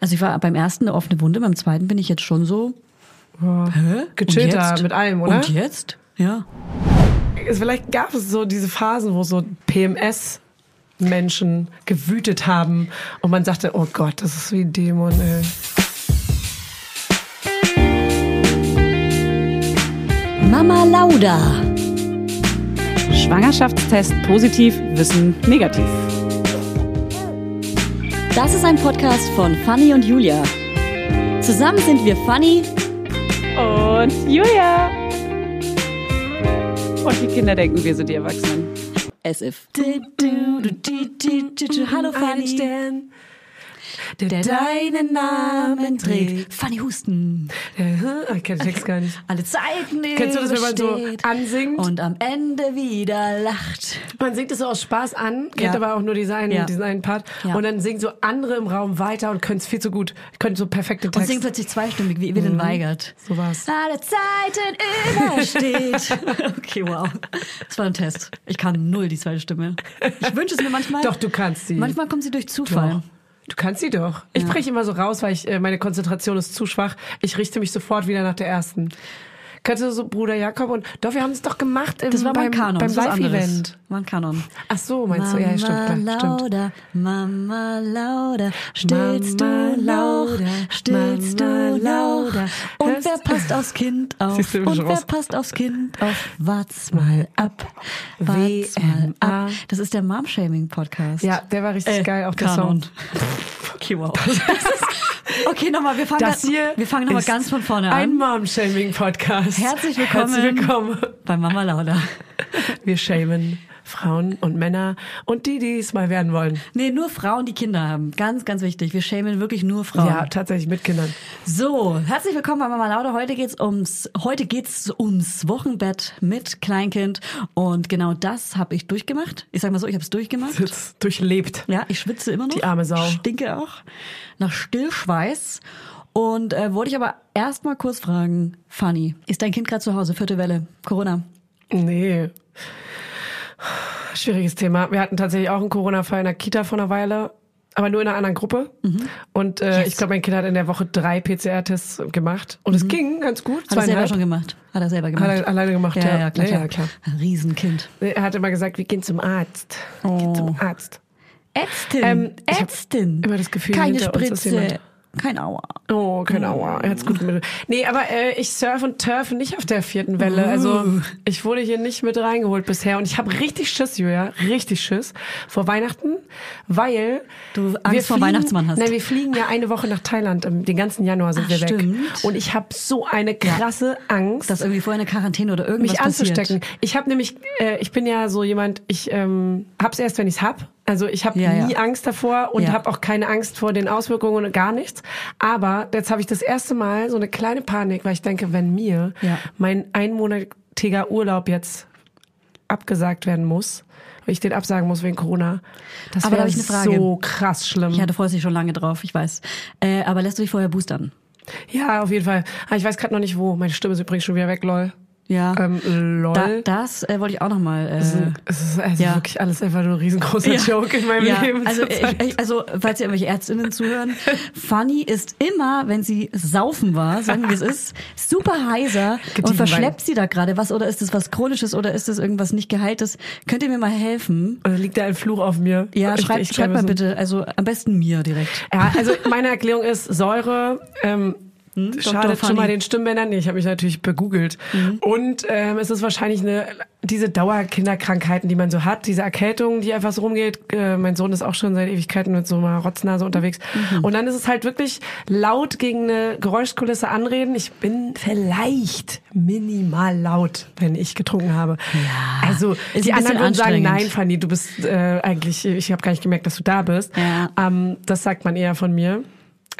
Also ich war beim ersten eine offene Wunde, beim zweiten bin ich jetzt schon so. Hä? Gechillter Und jetzt? mit allem, oder? Und jetzt? Ja. Es- Vielleicht gab es so diese Phasen, wo so PMS-Menschen gewütet haben und man sagte, oh Gott, das ist wie ein Dämon, ey. Mama Lauda. Schwangerschaftstest positiv, Wissen negativ. Das ist ein Podcast von Fanny und Julia. Zusammen sind wir Fanny. Und Julia. Und die Kinder denken, wir sind die Erwachsenen. As if. Hallo Fanny. Der, deinen Namen trägt. Fanny Husten. Der, ich kenne den Text gar nicht. Alle Zeiten Kennst du das, wenn man so übersteht ansingt? Und am Ende wieder lacht. Man singt es so aus Spaß an, kennt Ja. aber auch nur diesen einen, Ja. diesen einen Part. Ja. Und dann singen so andere im Raum weiter und können es viel zu gut, können so perfekte Und Text. singen plötzlich zweistimmig, wie Evelyn Weigert. So war's. Alle Zeiten übersteht. okay, wow. Das war ein Test. Ich kann null die zweite Stimme. Ich wünsche es mir manchmal. Doch, du kannst sie. Manchmal kommt sie durch Zufall. Doch. Du kannst sie doch. Ich breche immer so raus, weil ich äh, meine Konzentration ist zu schwach. Ich richte mich sofort wieder nach der ersten. Kannst du so Bruder Jakob und doch, wir haben es doch gemacht im, Das war beim, Kanon. beim. Live-Event. War ein Kanon. Ach so, meinst du? Ja, stimmt, klar, stimmt. Lauda, Mama Lauda, stillst Mama du Lauda, stillst Mama du. Lauda. Und wer passt aufs Kind auf? Und wer raus. passt aufs Kind auf? Wart's mal ab, wart's mal ab. Das ist der Mom-Shaming-Podcast. Ja, der war richtig Äh, geil, auch der Kanon. Song. Okay, wow. okay, nochmal, wir fangen, Das hier wir fangen nochmal ganz von vorne Ein an. Mom-Shaming-Podcast. Herzlich willkommen. Herzlich willkommen. Bei Mama Lauda. Wir shamen Frauen und Männer und die, die es mal werden wollen. Nee, nur Frauen, die Kinder haben. Ganz, ganz wichtig. Wir schämen wirklich nur Frauen. Ja, tatsächlich mit Kindern. So, herzlich willkommen bei Mama Lauda. Heute geht's ums, heute geht's ums Wochenbett mit Kleinkind. Und genau das habe ich durchgemacht. Ich sag mal so, ich habe es durchgemacht. Durchlebt. Ja, ich schwitze immer noch. Die arme Sau. Stinke auch. Nach Stillschweiß. Und äh, wollte ich aber erst mal kurz fragen, Fanny, ist dein Kind gerade zu Hause? Vierte Welle, Corona. Nee. Schwieriges Thema. Wir hatten tatsächlich auch einen Corona-Fall in der Kita vor einer Weile, aber nur in einer anderen Gruppe. Und äh, Yes. ich glaube, mein Kind hat in der Woche drei PCR-Tests gemacht. Und es ging ganz gut. Hat er selber schon gemacht? Hat er selber gemacht? Hat er alleine gemacht, ja. ja. Ja, klar, Ja, ja, klar. Ein Riesenkind. Er hat immer gesagt, wir gehen zum Arzt. Wir gehen Oh. zum Arzt. Ärztin, Ähm, Ärztin. immer das Gefühl, Keine Spritze. Kein Aua. Oh, kein Aua. Er hat's gut mit. Nee, aber äh, ich surf und turf nicht auf der vierten Welle. Also ich wurde hier nicht mit reingeholt bisher und ich habe richtig Schiss, Julia, richtig Schiss vor Weihnachten, weil Du Angst wir vor fliegen- Weihnachtsmann hast. Nein, wir fliegen ja eine Woche nach Thailand. Den ganzen Januar sind Ach, wir weg. stimmt. Und ich habe so eine krasse Angst. Dass irgendwie vorher eine Quarantäne oder irgendwas mich anzustecken. passiert. Ich habe nämlich, äh, ich bin ja so jemand, ich ähm, hab's erst, wenn ich's hab. Also ich habe Ja, ja. nie Angst davor und Ja. habe auch keine Angst vor den Auswirkungen und gar nichts. Aber jetzt habe ich das erste Mal so eine kleine Panik, weil ich denke, wenn mir Ja. mein einmonatiger Urlaub jetzt abgesagt werden muss, weil ich den absagen muss wegen Corona, das da wäre ich Frage. so krass schlimm. Ja, du freust dich schon lange drauf, ich weiß. Äh, aber lässt du dich vorher boostern? Ja, auf jeden Fall. Aber ich weiß gerade noch nicht wo. Meine Stimme ist übrigens schon wieder weg, lol. Ja. Ähm, lol. da, das äh, wollte ich auch noch mal. Äh, Es ist- es ist also ja. wirklich alles einfach nur ein riesengroßer Joke in meinem ja, Leben. Also, ich, ich, also, falls ihr irgendwelche Ärztinnen zuhören, Fanny ist immer, wenn sie saufen war, sagen wir es ist, super heiser und verschleppt sie da gerade was oder ist es was Chronisches oder ist es irgendwas nicht Geheiltes? Könnt ihr mir mal helfen? Oder liegt da ein Fluch auf mir? Ja, Ich- schreibt, schreibt mal bitte, also am besten mir direkt. Ja, also meine Erklärung ist Säure. Ähm, Dr. Schadet schon mal den Stimmbändern. Nee, ich habe mich natürlich begoogelt. Und ähm, es ist wahrscheinlich eine diese Dauerkinderkrankheiten, die man so hat, diese Erkältung, die einfach so rumgeht. Äh, mein Sohn ist auch schon seit Ewigkeiten mit so einer Rotznase unterwegs. Und dann ist es halt wirklich laut gegen eine Geräuschkulisse anreden. Ich bin vielleicht minimal laut, wenn ich getrunken habe. Ja, also die anderen würden sagen, nein, Fanny, du bist äh, eigentlich, ich habe gar nicht gemerkt, dass du da bist. Ja. Ähm, das sagt man eher von mir.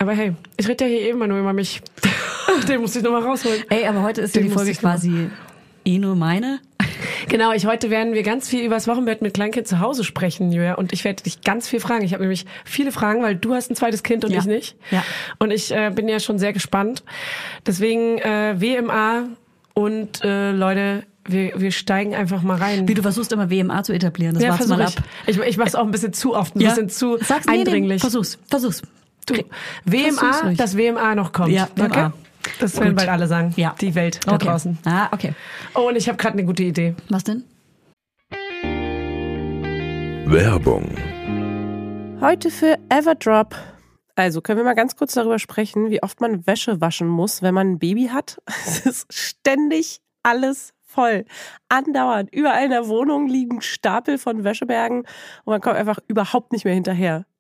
Aber hey, ich rede ja hier eben nur über mich. Den muss ich nochmal rausholen. Ey, aber heute ist ja die Folge quasi eh nur meine. Genau, ich heute werden wir ganz viel über das Wochenbett mit Kleinkind zu Hause sprechen, Julia. Und ich werde dich ganz viel fragen. Ich habe nämlich viele Fragen, weil du hast ein zweites Kind und Ja. ich nicht. Ja. Und ich äh, bin ja schon sehr gespannt. Deswegen äh, WMA und äh, Leute, wir, wir steigen einfach mal rein. Wie du versuchst immer WMA zu etablieren, das ja, war's mal ab. Ich, ich mache es auch ein bisschen zu oft, ein bisschen zu Sag's, nee, nee, eindringlich. versuch's, versuch's. Du, WMA, das WMA noch kommt. Ja, WMA. Okay? Das werden bald alle sagen. Ja. Die Welt da okay. draußen. Ah, okay. Oh, und ich habe gerade eine gute Idee. Was denn? Werbung. Heute für Everdrop. Also können wir mal ganz kurz darüber sprechen, wie oft man Wäsche waschen muss, wenn man ein Baby hat. Es ist ständig alles voll. Andauernd. Überall in der Wohnung liegen Stapel von Wäschebergen und man kommt einfach überhaupt nicht mehr hinterher.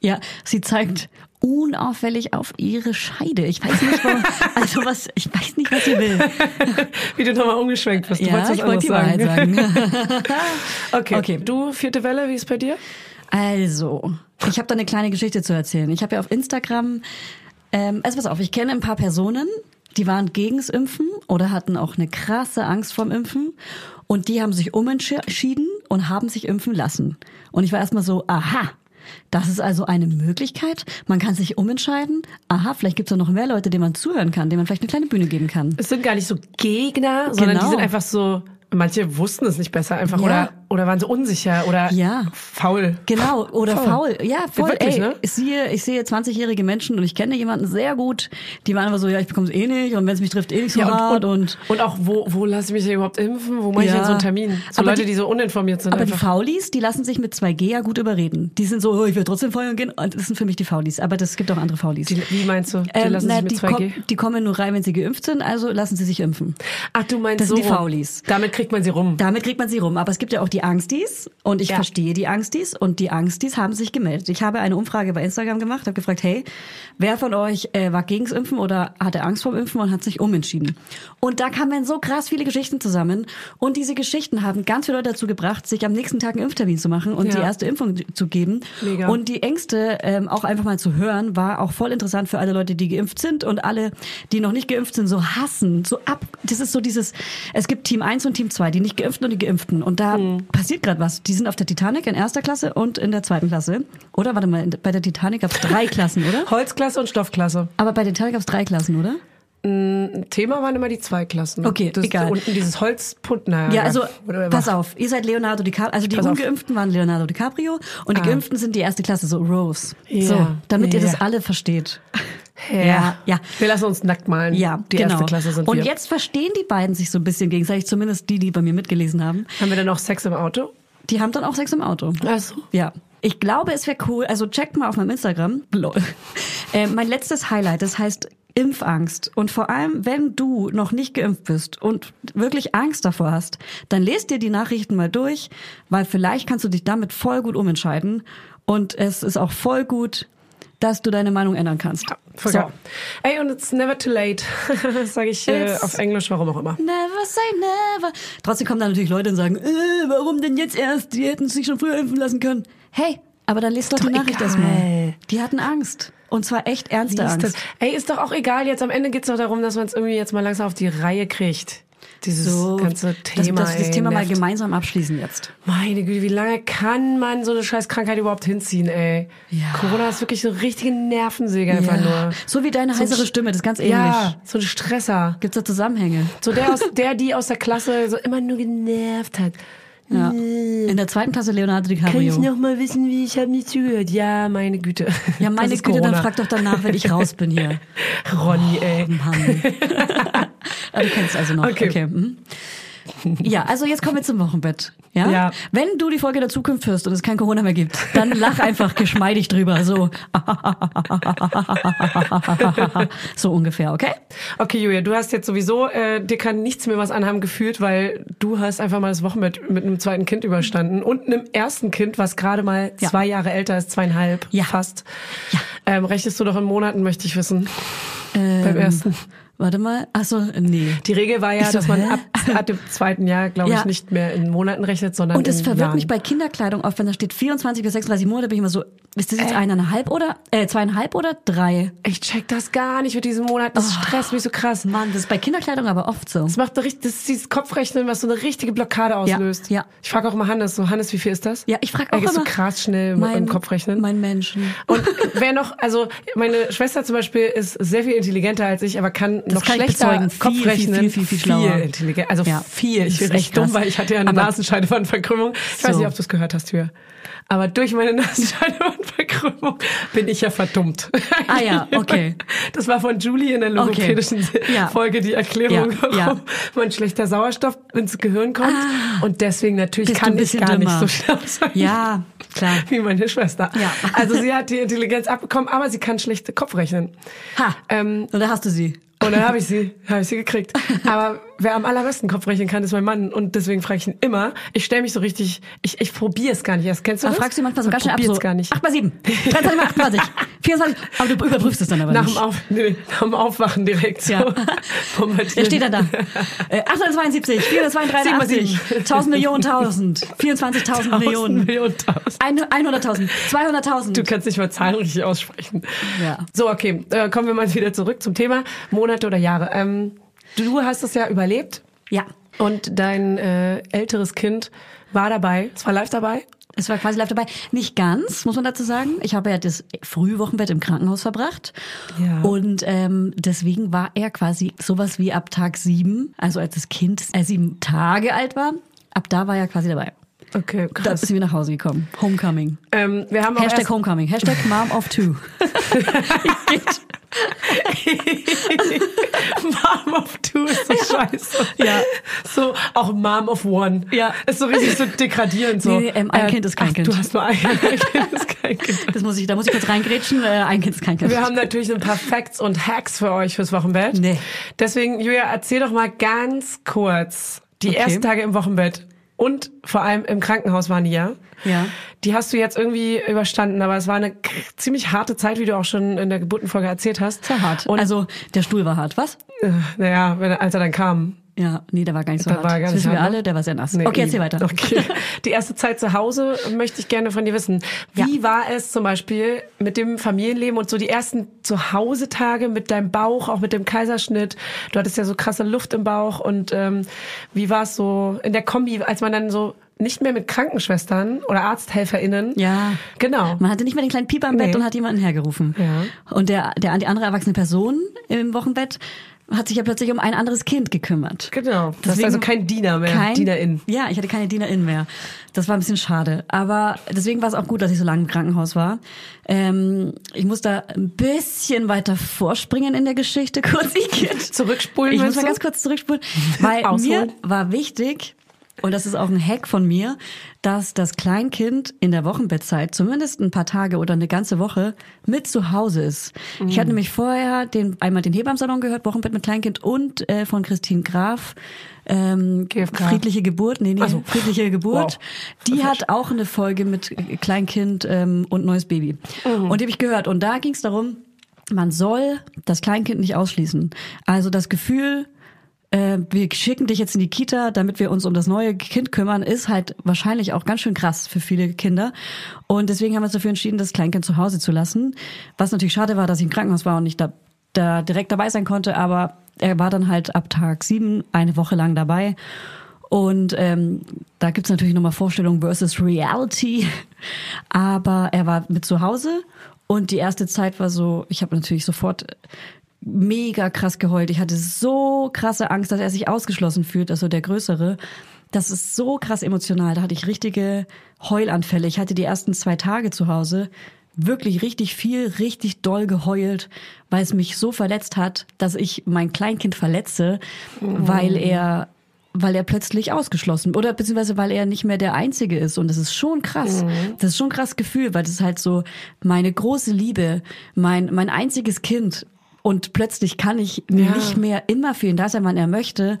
Ja, sie zeigt unauffällig auf ihre Scheide. Ich weiß nicht, warum, also was, ich weiß nicht, was sie will. Wie du nochmal umgeschwenkt bist. Du ja, ich wollte die Wahrheit sagen. Okay. Okay. Du, vierte Welle, wie ist bei dir? Also, ich habe da eine kleine Geschichte zu erzählen. Ich habe ja auf Instagram, ähm, also pass auf, ich kenne ein paar Personen, die waren gegens Impfen oder hatten auch eine krasse Angst vorm Impfen und die haben sich umentschieden und haben sich impfen lassen. Und ich war erstmal so, aha, das ist also eine Möglichkeit. Man kann sich umentscheiden. Aha, vielleicht gibt es noch mehr Leute, denen man zuhören kann, denen man vielleicht eine kleine Bühne geben kann. Es sind gar nicht so Gegner, sondern Genau. die sind einfach so, manche wussten es nicht besser einfach Ja. oder, oder waren so unsicher oder Ja. faul. Genau, oder faul. Faul. Ja, voll. wirklich, Ey, ne? ich sehe, ich sehe 20-jährige Menschen und ich kenne jemanden sehr gut, die waren aber so, ja, ich bekomme es eh nicht und wenn es mich trifft, eh nicht so Ja, hart und, und, und, und auch, wo, wo lasse ich mich denn überhaupt impfen? Wo mache ich Ja. denn so einen Termin? So Aber Leute, die- die, so uninformiert sind aber die einfach. Faulis, die lassen sich mit 2G ja gut überreden. Die sind so, oh, ich will trotzdem feuern gehen. Und das sind für mich die Faulis. Aber das gibt auch andere Faulis. Die, wie meinst du? Die Ähm, lassen na, sich mit die, 2G? kom- die kommen nur rein, wenn sie geimpft sind, also lassen sie sich impfen. Ach, du meinst Das so sind die. Faulis. Damit kriegt man sie rum. Damit kriegt man sie rum. Aber es gibt ja auch die Angstis und ich Ja. verstehe die Angstis und die Angstis haben sich gemeldet. Ich habe eine Umfrage bei Instagram gemacht, habe gefragt, hey, wer von euch äh, war gegens Impfen oder hatte Angst vorm Impfen und hat sich umentschieden? Und da kamen so krass viele Geschichten zusammen und diese Geschichten haben ganz viele Leute dazu gebracht, sich am nächsten Tag einen Impftermin zu machen und Ja. die erste Impfung zu geben. Mega. Und die Ängste ähm, auch einfach mal zu hören, war auch voll interessant für alle Leute, die geimpft sind und alle, die noch nicht geimpft sind, so hassen, so ab. Das ist so dieses, es gibt Team 1 und Team 2, die nicht geimpften und die geimpften. Und da passiert gerade was. Die sind auf der Titanic in erster Klasse und in der zweiten Klasse. Oder warte mal, bei der Titanic gab es drei Klassen, oder? Holzklasse und Stoffklasse. Aber bei der Titanic gab es drei Klassen, oder? Thema waren immer die zwei Klassen. Okay, das, egal. Unten dieses Holzput, naja. Ja, also pass auf, ihr seid Leonardo DiCaprio, also die Pass auf. Ungeimpften waren Leonardo DiCaprio und die Ah. Geimpften sind die erste Klasse, so Rose. Ja, So, damit ihr das ja. alle versteht. Ja. ja. Wir lassen uns nackt malen. Ja, die genau. erste Klasse sind Und wir. jetzt verstehen die beiden sich so ein bisschen gegenseitig, zumindest die, die bei mir mitgelesen haben. haben wir dann auch Sex im Auto? Die haben dann auch Sex im Auto. Ach so. Ja. Ich glaube, es wäre cool, also checkt mal auf meinem Instagram, lol. Äh, mein letztes Highlight, das heißt Impfangst und vor allem, wenn du noch nicht geimpft bist und wirklich Angst davor hast, dann lest dir die Nachrichten mal durch, weil vielleicht kannst du dich damit voll gut umentscheiden und es ist auch voll gut, dass du deine Meinung ändern kannst. Voll so. geil. Ey, und it's never too late. sage ich äh, auf Englisch, warum auch immer. Never say never. Trotzdem kommen dann natürlich Leute und sagen, äh, warum denn jetzt erst? Die hätten sich schon früher impfen lassen können. Hey, aber dann lest doch, die doch Nachricht egal. erstmal. Die hatten Angst. Und zwar echt ernste Angst. Ey, ist doch auch egal. Jetzt am Ende geht's doch darum, dass man es irgendwie jetzt mal langsam auf die Reihe kriegt. Dieses ganze Thema. dass, dass wir das Thema mal gemeinsam abschließen jetzt. Meine Güte, wie lange kann man so eine scheiß Krankheit überhaupt hinziehen, ey? Ja. Corona ist wirklich so richtige Nervensäge einfach nur. So wie deine So heisere Stimme, das ist ganz ähnlich. Ja, so ein Stresser. Gibt's da Zusammenhänge? So der, aus, der, die aus der Klasse so immer nur genervt hat. Ja. In der zweiten Klasse Leonardo Kann DiCaprio. ich noch mal wissen, wie ich habe nicht zugehört? Ja, meine Güte. ja, meine Das Güte, dann Corona. frag doch danach, wenn ich raus bin hier. Ronny, ey. Mann. ah, du kennst also noch. Okay. Okay. mhm. Ja, also jetzt kommen wir zum Wochenbett. Ja? Ja. Wenn du die Folge der Zukunft hörst und es kein Corona mehr gibt, dann lach einfach geschmeidig drüber. So. so ungefähr, okay? Okay, Julia, du hast jetzt sowieso, äh, dir kann nichts mehr was anhaben gefühlt, weil du hast einfach mal das Wochenbett mit einem zweiten Kind überstanden und einem ersten Kind, was gerade mal Ja. zwei Jahre älter ist, zweieinhalb Ja. fast. Ja. Ähm, rechnest du doch in Monaten, möchte ich wissen. Ähm, Beim ersten. Warte mal. Achso, nee. Die Regel war ja, so, dass man ab, ab dem zweiten Jahr, glaube Ja. ich, nicht mehr in Monaten rechnet, sondern Und es verwirrt Jahren. mich bei Kinderkleidung oft, wenn da steht 24 bis 36 Monate, bin ich immer so, ist das jetzt eineinhalb oder, äh, zweieinhalb oder drei? Ich check das gar nicht mit diesem Monat. Das stresst mich so krass. Mann, das ist bei Kinderkleidung aber oft so. Das macht richtig, das ist dieses Kopfrechnen, was so eine richtige Blockade auslöst. ja. Ich frage auch immer Hannes, so Hannes, wie viel ist das? Ja, ich frage Er auch geht so immer. krass schnell mit dem Kopfrechnen. Mein Menschen. Und wer noch, also meine Schwester zum Beispiel ist sehr viel intelligenter als ich, aber kann noch kann ich schlechter bezeugen. Viel, Kopfrechnen. viel, viel, viel schlauer. intelligent, also Ja. viel. Ich Das bin echt dumm, krass. weil ich hatte ja eine Aber- Nasenscheidewandverkrümmung. Ich weiß So. nicht, ob du es gehört hast, Tür. Aber durch meine Nasenscheidewandverkrümmung bin ich ja verdummt. Ah ja, okay. Das war von Julie in der logopädischen Ja. Folge die Erklärung, Ja, warum mein schlechter Sauerstoff ins Gehirn kommt. Und deswegen natürlich Bist kann ich gar nicht dümmer. so schlau sein. Ja, klar. Wie meine Schwester. Ja. Also sie hat die Intelligenz abbekommen, aber sie kann schlecht Kopfrechnen. Ha. Ähm, Und da hast du sie. Und dann habe ich sie, habe ich sie gekriegt. Aber wer am allerbesten Kopf rechnen kann, ist mein Mann. Und deswegen frage ich ihn immer. Ich stelle mich so richtig, ich, ich probiere es gar nicht erst. Kennst du Da das? fragst du manchmal so ganz schnell ab, so gar nicht. 8 mal 7, 23 mal 28, 24, aber du überprüfst es dann aber Nach nicht. dem, Auf, nee, nach dem Aufwachen direkt so. Ja. Er steht dann da. Äh, 872, 483, 1000 Millionen, 1000, 24.000 Tausend Millionen, Millionen, tausend. ein- 100.000, 200.000. Du kannst nicht mal Zahlen richtig aussprechen. Ja. So, okay, äh, kommen wir mal wieder zurück zum Thema Monate oder Jahre. Ähm, du hast es ja überlebt Ja, und dein äh, älteres Kind war dabei, es war live dabei. es war quasi live dabei. Nicht ganz, muss man dazu sagen. Ich habe ja das Frühwochenbett im Krankenhaus verbracht. Ja. Und ähm, deswegen war er quasi sowas wie ab Tag sieben, also als das Kind äh, sieben Tage alt war, ab da war er quasi dabei. Okay, Da krass. sind wir nach Hause gekommen. Homecoming. Ähm, wir haben auch Hashtag Homecoming. Hashtag Mom of Two. Mom of Two ist so scheiße. Ja. So, auch Mom of One. Ja. Ist so richtig so degradierend. So. Nee, nee, ähm, ein Kind ist kein ach, Kind. Du hast nur ein, ein Kind ist kein Kind. Das muss ich, da muss ich kurz reingrätschen. Äh, ein Kind ist kein Kind. Wir haben natürlich ein paar Facts und Hacks für euch fürs Wochenbett. Nee. Deswegen, Julia, erzähl doch mal ganz kurz die Okay. ersten Tage im Wochenbett und vor allem im Krankenhaus waren die ja. Ja. Die hast du jetzt irgendwie überstanden, aber es war eine ziemlich harte Zeit, wie du auch schon in der Geburtenfolge erzählt hast. Sehr hart. Und also der Stuhl war hart. Was? äh, naja, wenn, als er dann kam. Ja, nee, der war gar nicht so Da hart. war gar das nicht wissen wir ne? alle, der war sehr nass. Nee, okay, erzähl weiter. Okay. Die erste Zeit zu Hause möchte ich gerne von dir wissen. Wie war es zum Beispiel mit dem Familienleben und so die ersten Zuhause-Tage mit deinem Bauch, auch mit dem Kaiserschnitt? Du hattest ja so krasse Luft im Bauch und ähm, wie war es so in der Kombi, als man dann so nicht mehr mit Krankenschwestern oder ArzthelferInnen. Ja. Genau. Man hatte nicht mehr den kleinen Pieper im Bett Nee. und hat jemanden hergerufen. Ja. Und der, der, die andere erwachsene Person im Wochenbett hat sich ja plötzlich um ein anderes Kind gekümmert. Genau. Das ist Deswegen also kein Diener mehr, Kein, Dienerin. Ja, ich hatte keine Dienerin mehr. Das war ein bisschen schade. Aber deswegen war es auch gut, dass ich so lange im Krankenhaus war. Ähm, ich muss da ein bisschen weiter vorspringen in der Geschichte. Kurz, ich, Zurückspulen, ich muss mal ganz kurz zurückspulen. Weil mir war wichtig, Und das ist auch ein Hack von mir, dass das Kleinkind in der Wochenbettzeit zumindest ein paar Tage oder eine ganze Woche mit zu Hause ist. Ich hatte nämlich vorher den, einmal den Hebammsalon gehört, Wochenbett mit Kleinkind und äh, von Christine Graf, ähm, GFK. friedliche Geburt, nee, nee, Ach so. friedliche Geburt. Wow. Die hat auch eine Folge mit Kleinkind ähm, und neues Baby. Und die habe ich gehört. Und da ging es darum, man soll das Kleinkind nicht ausschließen. Also das Gefühl, äh, wir schicken dich jetzt in die Kita, damit wir uns um das neue Kind kümmern, ist halt wahrscheinlich auch ganz schön krass für viele Kinder. Und deswegen haben wir uns dafür entschieden, das Kleinkind zu Hause zu lassen. Was natürlich schade war, dass ich im Krankenhaus war und nicht da, da direkt dabei sein konnte, aber er war dann halt ab Tag sieben eine Woche lang dabei. Und ähm, da gibt's natürlich nochmal Vorstellung versus Reality. Aber er war mit zu Hause und die erste Zeit war so, ich habe natürlich sofort mega krass geheult. Ich hatte so krasse Angst, dass er sich ausgeschlossen fühlt, also der Größere. Das ist so krass emotional. Da hatte ich richtige Heulanfälle. Ich hatte die ersten zwei Tage zu Hause wirklich richtig viel, richtig doll geheult, weil es mich so verletzt hat, dass ich mein Kleinkind verletze, weil er weil er plötzlich ausgeschlossen oder beziehungsweise weil er nicht mehr der Einzige ist und das ist schon krass. Das ist schon ein krass Gefühl, weil das ist halt so meine große Liebe, mein mein einziges Kind und plötzlich kann ich Ja. nicht mehr immer für ihn da sein, wann er möchte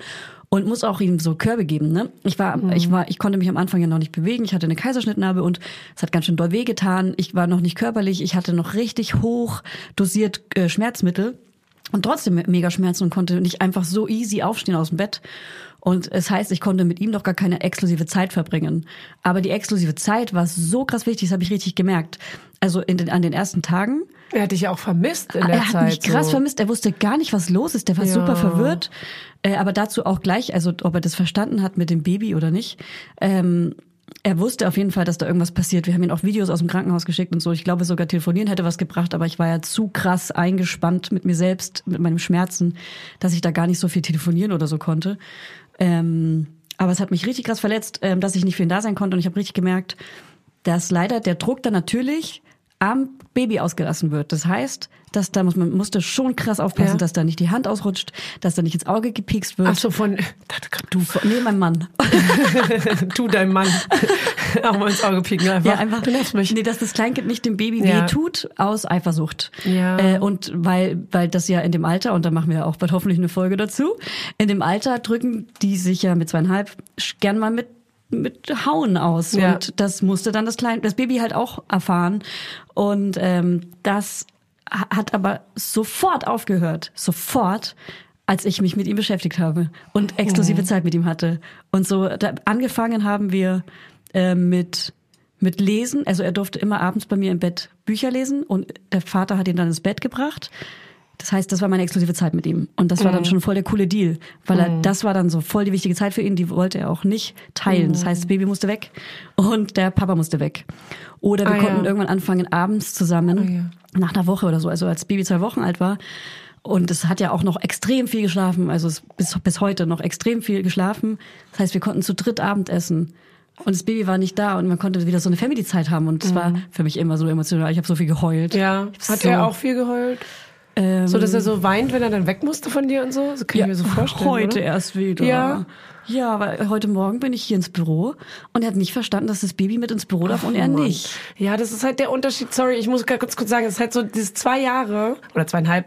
und muss auch ihm so Körbe geben. Ne? Ich war, ich war, ich konnte mich am Anfang ja noch nicht bewegen. Ich hatte eine Kaiserschnittnarbe und es hat ganz schön doll wehgetan. Ich war noch nicht körperlich. Ich hatte noch richtig hoch dosiert äh, Schmerzmittel und trotzdem mega Schmerzen und konnte nicht einfach so easy aufstehen aus dem Bett. Und es heißt, ich konnte mit ihm doch gar keine exklusive Zeit verbringen. Aber die exklusive Zeit war so krass wichtig, das habe ich richtig gemerkt. Also in den, an den ersten Tagen Er hat dich ja auch vermisst in der er hat Zeit. mich krass so. vermisst. Er wusste gar nicht, was los ist. Der war Ja. super verwirrt. Äh, aber dazu auch gleich, also ob er das verstanden hat mit dem Baby oder nicht. Ähm, er wusste auf jeden Fall, dass da irgendwas passiert. Wir haben ihn auch Videos aus dem Krankenhaus geschickt und so. Ich glaube, sogar telefonieren hätte was gebracht, aber ich war ja zu krass eingespannt mit mir selbst, mit meinem Schmerzen, dass ich da gar nicht so viel telefonieren oder so konnte. Ähm, aber es hat mich richtig krass verletzt, ähm, dass ich nicht für ihn da sein konnte. Und ich habe richtig gemerkt, dass leider der Druck dann natürlich am Baby ausgelassen wird. Das heißt, dass da muss man musste schon krass aufpassen, Ja. dass da nicht die Hand ausrutscht, dass da nicht ins Auge gepiekst wird. Ach so, von, du, Nee, mein Mann. du, dein Mann. auch mal ins Auge pieken einfach. Ja, einfach. Du nervst mich. Nee, dass das Kleinkind nicht dem Baby Ja. weh tut aus Eifersucht. Ja. Äh, und weil, weil das ja in dem Alter, und da machen wir auch bald hoffentlich eine Folge dazu, in dem Alter drücken die sich ja mit zweieinhalb gern mal mit mit Hauen aus Ja. und das musste dann das kleine das Baby halt auch erfahren und ähm, das ha- hat aber sofort aufgehört sofort als ich mich mit ihm beschäftigt habe und exklusive Zeit mit ihm hatte und so da, angefangen haben wir äh, mit mit Lesen. Also er durfte immer abends bei mir im Bett Bücher lesen und der Vater hat ihn dann ins Bett gebracht. Das heißt, das war meine exklusive Zeit mit ihm. Und das war dann schon voll der coole Deal, weil er, das war dann so voll die wichtige Zeit für ihn, die wollte er auch nicht teilen. Das heißt, das Baby musste weg und der Papa musste weg. Oder wir Ah, konnten ja. irgendwann anfangen, abends zusammen, nach einer Woche oder so, also als Baby zwei Wochen alt war. Und es hat ja auch noch extrem viel geschlafen, also bis, bis heute noch extrem viel geschlafen. Das heißt, wir konnten zu dritt Abendessen. Und das Baby war nicht da und man konnte wieder so eine Family-Zeit haben. Und es war für mich immer so emotional. Ich habe so viel geheult. Ja. Hat so, er auch viel geheult? Ähm, So, dass er so weint, wenn er dann weg musste von dir und so? So kann ich mir so vorstellen. Heute oder? erst wieder. Ja. Ja, weil heute Morgen bin ich hier ins Büro und er hat nicht verstanden, dass das Baby mit ins Büro darf und er nicht. Ja, das ist halt der Unterschied. Sorry, ich muss ganz kurz sagen, es ist halt so, diese zwei Jahre oder zweieinhalb,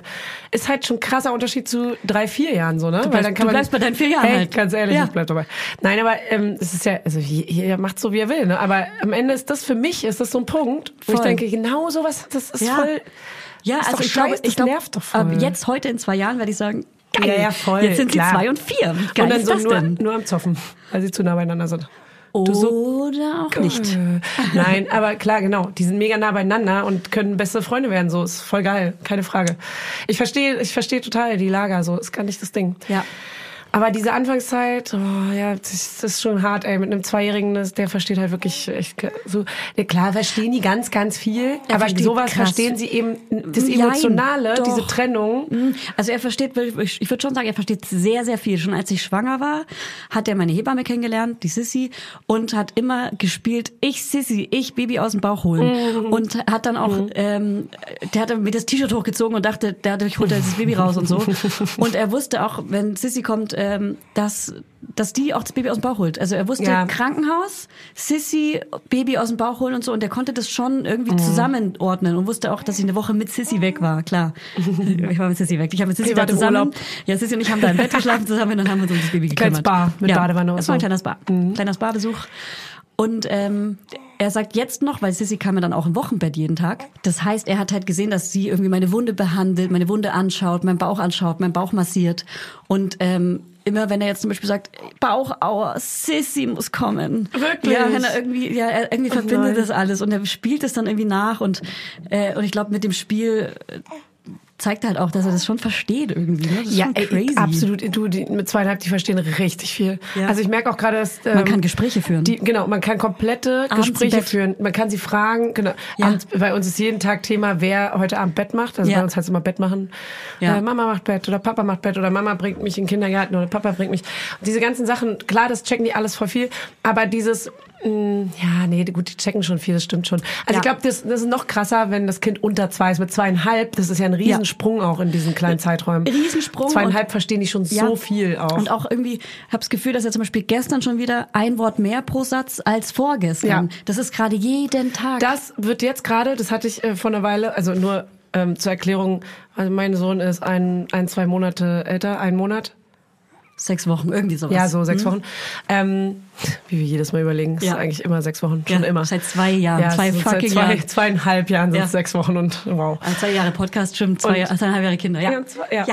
ist halt schon ein krasser Unterschied zu drei, vier Jahren so, ne? bleibst- du bleibst bei deinen vier Jahren Ey, halt. Ganz ehrlich, Ja. ich bleib dabei. Nein, aber ähm, es ist ja, also jeder macht so, wie er will, ne? Aber am Ende ist das für mich, ist das so ein Punkt, wo ich Voll. denke, genau sowas, das ist Ja. voll. Ja, Ist also ich glaube, scheiße, ich das glaube, nervt doch voll. ab jetzt heute in zwei Jahren werde ich sagen, geil, Ja, ja, voll, jetzt sind klar. sie zwei und vier. Wie geil und dann ist so das nur, denn? nur am Zoffen, weil sie zu nah beieinander sind. Oder auch nicht. Nein, aber klar, genau. Die sind mega nah beieinander und können beste Freunde werden. So ist voll geil, keine Frage. Ich verstehe, ich verstehe total die Lager. So ist gar nicht das Ding. Ja. Aber diese Anfangszeit, oh, ja, das ist, schon hart, ey. Mit einem Zweijährigen, das, der versteht halt wirklich echt so. Ja, klar verstehen die ganz, ganz viel, Er aber sowas krass. verstehen sie eben, das Emotionale, doch. diese Trennung. Mhm. Also er versteht, ich würde schon sagen, er versteht sehr, sehr viel. Schon als ich schwanger war, hat er meine Hebamme kennengelernt, die Sissy, und hat immer gespielt, ich Sissy, ich Baby aus dem Bauch holen. Und hat dann auch, ähm, der hatte mir das T-Shirt hochgezogen und dachte, dadurch holt er das Baby raus und so. Und er wusste auch, wenn Sissy kommt, ähm, dass, dass die auch das Baby aus dem Bauch holt. Also er wusste Ja. Krankenhaus, Sissy, Baby aus dem Bauch holen und so. Und er konnte das schon irgendwie zusammenordnen und wusste auch, dass ich eine Woche mit Sissy weg war. Klar, ich war mit Sissy weg. Ich habe mit Sissy da zusammen. Urlaub. Ja, Sissy und ich haben da im Bett geschlafen zusammen und dann haben wir uns um das Baby Kleines gekümmert. Spa mit ja, Badewanne und Das war ein kleiner Spa, kleiner Spa-Besuch. Und ähm, er sagt jetzt noch, weil Sissy kam ja dann auch im Wochenbett jeden Tag. Das heißt, er hat halt gesehen, dass sie irgendwie meine Wunde behandelt, meine Wunde anschaut, meinen Bauch anschaut, meinen Bauch massiert. Und ähm, immer wenn er jetzt zum Beispiel sagt, Bauchauer, Sissy muss kommen. Wirklich? Ja, wenn er irgendwie, ja, er irgendwie verbindet nein. das alles und er spielt es dann irgendwie nach und äh, und ich glaube mit dem Spiel äh, zeigt halt auch, dass er das schon versteht irgendwie. Ne? Das ist Ja, schon ey, crazy. absolut. Du, die, mit zweieinhalb, die verstehen richtig viel. Ja. Also ich merke auch gerade, dass Man ähm, kann Gespräche führen. Die, genau, man kann komplette Abends Gespräche führen. Man kann sie fragen. Genau. Ja. Abends, bei uns ist jeden Tag Thema, wer heute Abend Bett macht. Also Ja. bei uns heißt es immer Bett machen. Ja. Äh, Mama macht Bett oder Papa macht Bett oder Mama bringt mich in den Kindergarten oder Papa bringt mich. Und diese ganzen Sachen, klar, das checken die alles voll viel. Aber dieses ja, nee, gut, die checken schon viel, das stimmt schon. Also Ja. ich glaube, das, das ist noch krasser, wenn das Kind unter zwei ist, mit zweieinhalb. Das ist ja ein Riesensprung auch in diesen kleinen Zeiträumen. Riesensprung Zweieinhalb verstehen die schon Ja. so viel auch. Und auch irgendwie, habe das Gefühl, dass er zum Beispiel gestern schon wieder ein Wort mehr pro Satz als vorgestern. Ja. Das ist gerade jeden Tag. Das wird jetzt gerade, das hatte ich äh, vor einer Weile, also nur ähm, zur Erklärung, also mein Sohn ist ein, ein, zwei Monate älter, ein Monat. Sechs Wochen, irgendwie sowas. Ja, so sechs Wochen. Ähm, wie wir jedes Mal überlegen, es Ja. ist eigentlich immer sechs Wochen, schon Ja, immer. seit zwei Jahren, ja, zwei sind seit fucking zwei, Jahren. Zweieinhalb Jahren sind Ja. es sechs Wochen und wow. Also zwei Jahre Podcast, stimmt, zwei, Und- zweieinhalb Jahre Kinder, ja. Ja, zwei- ja.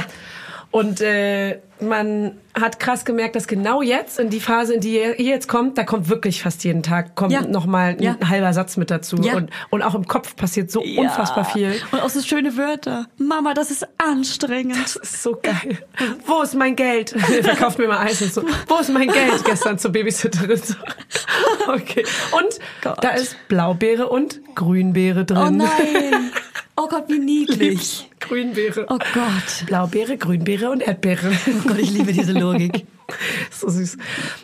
Und äh, man hat krass gemerkt, dass genau jetzt, in die Phase, in die ihr jetzt kommt, da kommt wirklich fast jeden Tag, kommt Ja. noch mal ein Ja. halber Satz mit dazu. Ja. Und, und auch im Kopf passiert so Ja. unfassbar viel. Und auch so schöne Wörter. Mama, das ist anstrengend. Das ist so geil. Wo ist mein Geld? Verkauft mir mal Eis und so. Wo ist mein Geld? Gestern zur Babysitterin. Okay. Und Gott. da ist Blaubeere und Grünbeere drin. Oh nein. Oh Gott, wie niedlich. Grünbeere. Oh Gott. Blaubeere, Grünbeere und Erdbeere. Oh Gott, ich liebe diese Logik. so süß.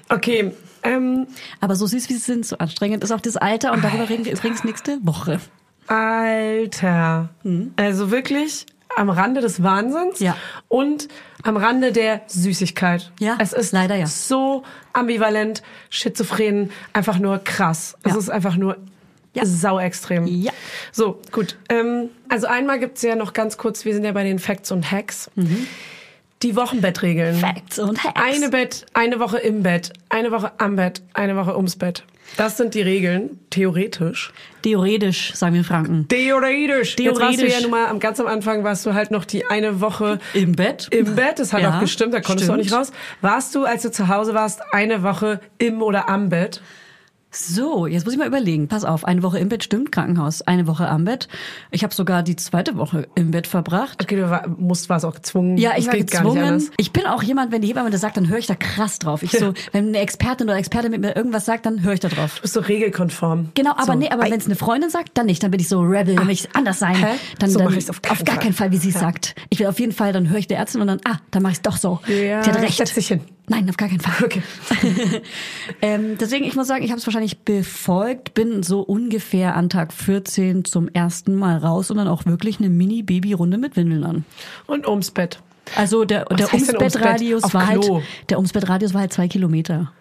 Okay. Ähm, Aber so süß wie sie sind, so anstrengend ist auch das Alter und darüber reden wir übrigens nächste Woche. Alter. Also wirklich am Rande des Wahnsinns Ja. und am Rande der Süßigkeit. Ja, es ist leider ja. so ambivalent, schizophren, einfach nur krass. Es Ja. ist einfach nur Ja. sau extrem. Ja. So, gut. Ähm, also einmal gibt's ja noch ganz kurz, wir sind ja bei den Facts und Hacks. Die Wochenbettregeln. Facts und Hacks. Eine Bett, eine Woche im Bett, eine Woche am Bett, eine Woche ums Bett. Das sind die Regeln, theoretisch. Theoretisch, sagen wir Franken. Theoretisch. Jetzt warst du Theoretisch. ja nun mal, am ganz am Anfang warst du halt noch die eine Woche Im Bett? im Bett. Das hat Ja, auch gestimmt, da konntest du auch stimmt. nicht raus. Warst du, als du zu Hause warst, eine Woche im oder am Bett? So, jetzt muss ich mal überlegen. Pass auf, eine Woche im Bett stimmt, Krankenhaus, eine Woche am Bett. Ich habe sogar die zweite Woche im Bett verbracht. Okay, du war, musst, warst auch gezwungen. Ja, ich Das war gezwungen. Ich bin auch jemand, wenn die Hebamme das sagt, dann höre ich da krass drauf. Ich so, wenn eine Expertin oder Experte mit mir irgendwas sagt, dann höre ich da drauf. Du bist so regelkonform. Genau, aber so. nee, aber wenn es eine Freundin sagt, dann nicht. Dann bin ich so Rebel, dann will ich anders sein. Hä? Dann, So dann mach ich's auf keinen gar Fall. keinen Fall, wie sie es Ja. sagt. Ich will auf jeden Fall, dann höre ich der Ärztin und dann, ah, dann mache ich es doch so. Ja, Die hat recht. setz dich hin. Nein, auf gar keinen Fall. Okay. ähm, deswegen, ich muss sagen, ich habe es wahrscheinlich befolgt, bin so ungefähr an Tag 14 zum ersten Mal raus und dann auch wirklich eine Mini-Baby-Runde mit Windeln an. Und ums Bett. Also der, der ums Bett? Umsbettradius Auf war halt, der Umsbettradius war halt zwei Kilometer.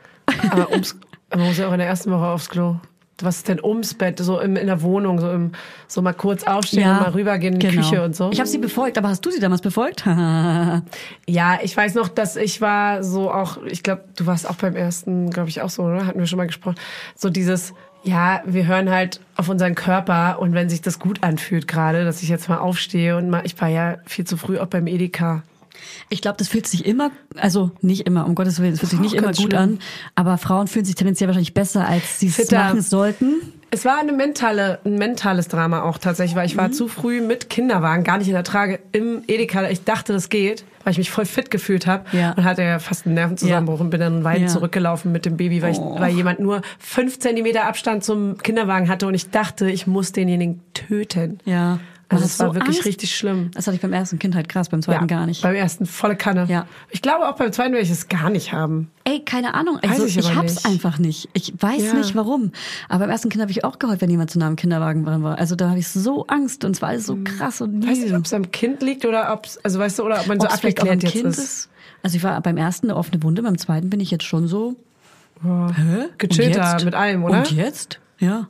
Aber ums, man muss ja auch in der ersten Woche aufs Klo. Was ist denn ums Bett? So im, in der Wohnung, so im, so mal kurz aufstehen und mal rübergehen in die genau. Küche und so. Ich habe sie befolgt, aber hast du sie damals befolgt? Ja, ich weiß noch, dass ich war so auch, ich glaube, du warst auch beim ersten, glaube ich auch so, oder? Hatten wir schon mal gesprochen. So dieses, ja, wir hören halt auf unseren Körper und wenn sich das gut anfühlt gerade, dass ich jetzt mal aufstehe und mal, ich war ja viel zu früh auch beim Edeka. Ich glaube, das fühlt sich immer, also nicht immer, um Gottes Willen, es fühlt sich Oh, nicht immer gut schlimm. an, aber Frauen fühlen sich tendenziell wahrscheinlich besser, als sie es machen sollten. Es war eine mentale, ein mentales Drama auch tatsächlich, weil ich war zu früh mit Kinderwagen, gar nicht in der Trage, im Edeka. Ich dachte, das geht, weil ich mich voll fit gefühlt habe Ja. und hatte ja fast einen Nervenzusammenbruch und bin dann weit Ja. zurückgelaufen mit dem Baby, weil, ich, Oh. weil jemand nur fünf Zentimeter Abstand zum Kinderwagen hatte und ich dachte, ich muss denjenigen töten. Ja. Also Man es war so wirklich Angst. richtig schlimm. Das hatte ich beim ersten Kind halt krass, beim zweiten gar nicht. Beim ersten volle Kanne. Ja. Ich glaube auch beim zweiten werde ich es gar nicht haben. Ey, keine Ahnung. Weiß Also ich ich, aber hab's nicht. einfach nicht. Ich weiß Ja. nicht warum. Aber beim ersten Kind habe ich auch geheult, wenn jemand zu nah am Kinderwagen dran war. Also da habe ich so Angst und es war alles so krass und Weiß nicht, ob es am Kind liegt oder ob es, also weißt du, oder ob man so Ob's abgeklärt jetzt Kind ist. Also ich war beim ersten eine offene Wunde, beim zweiten bin ich jetzt schon so. Hä? Gechillter mit allem, oder? Und jetzt? Ja.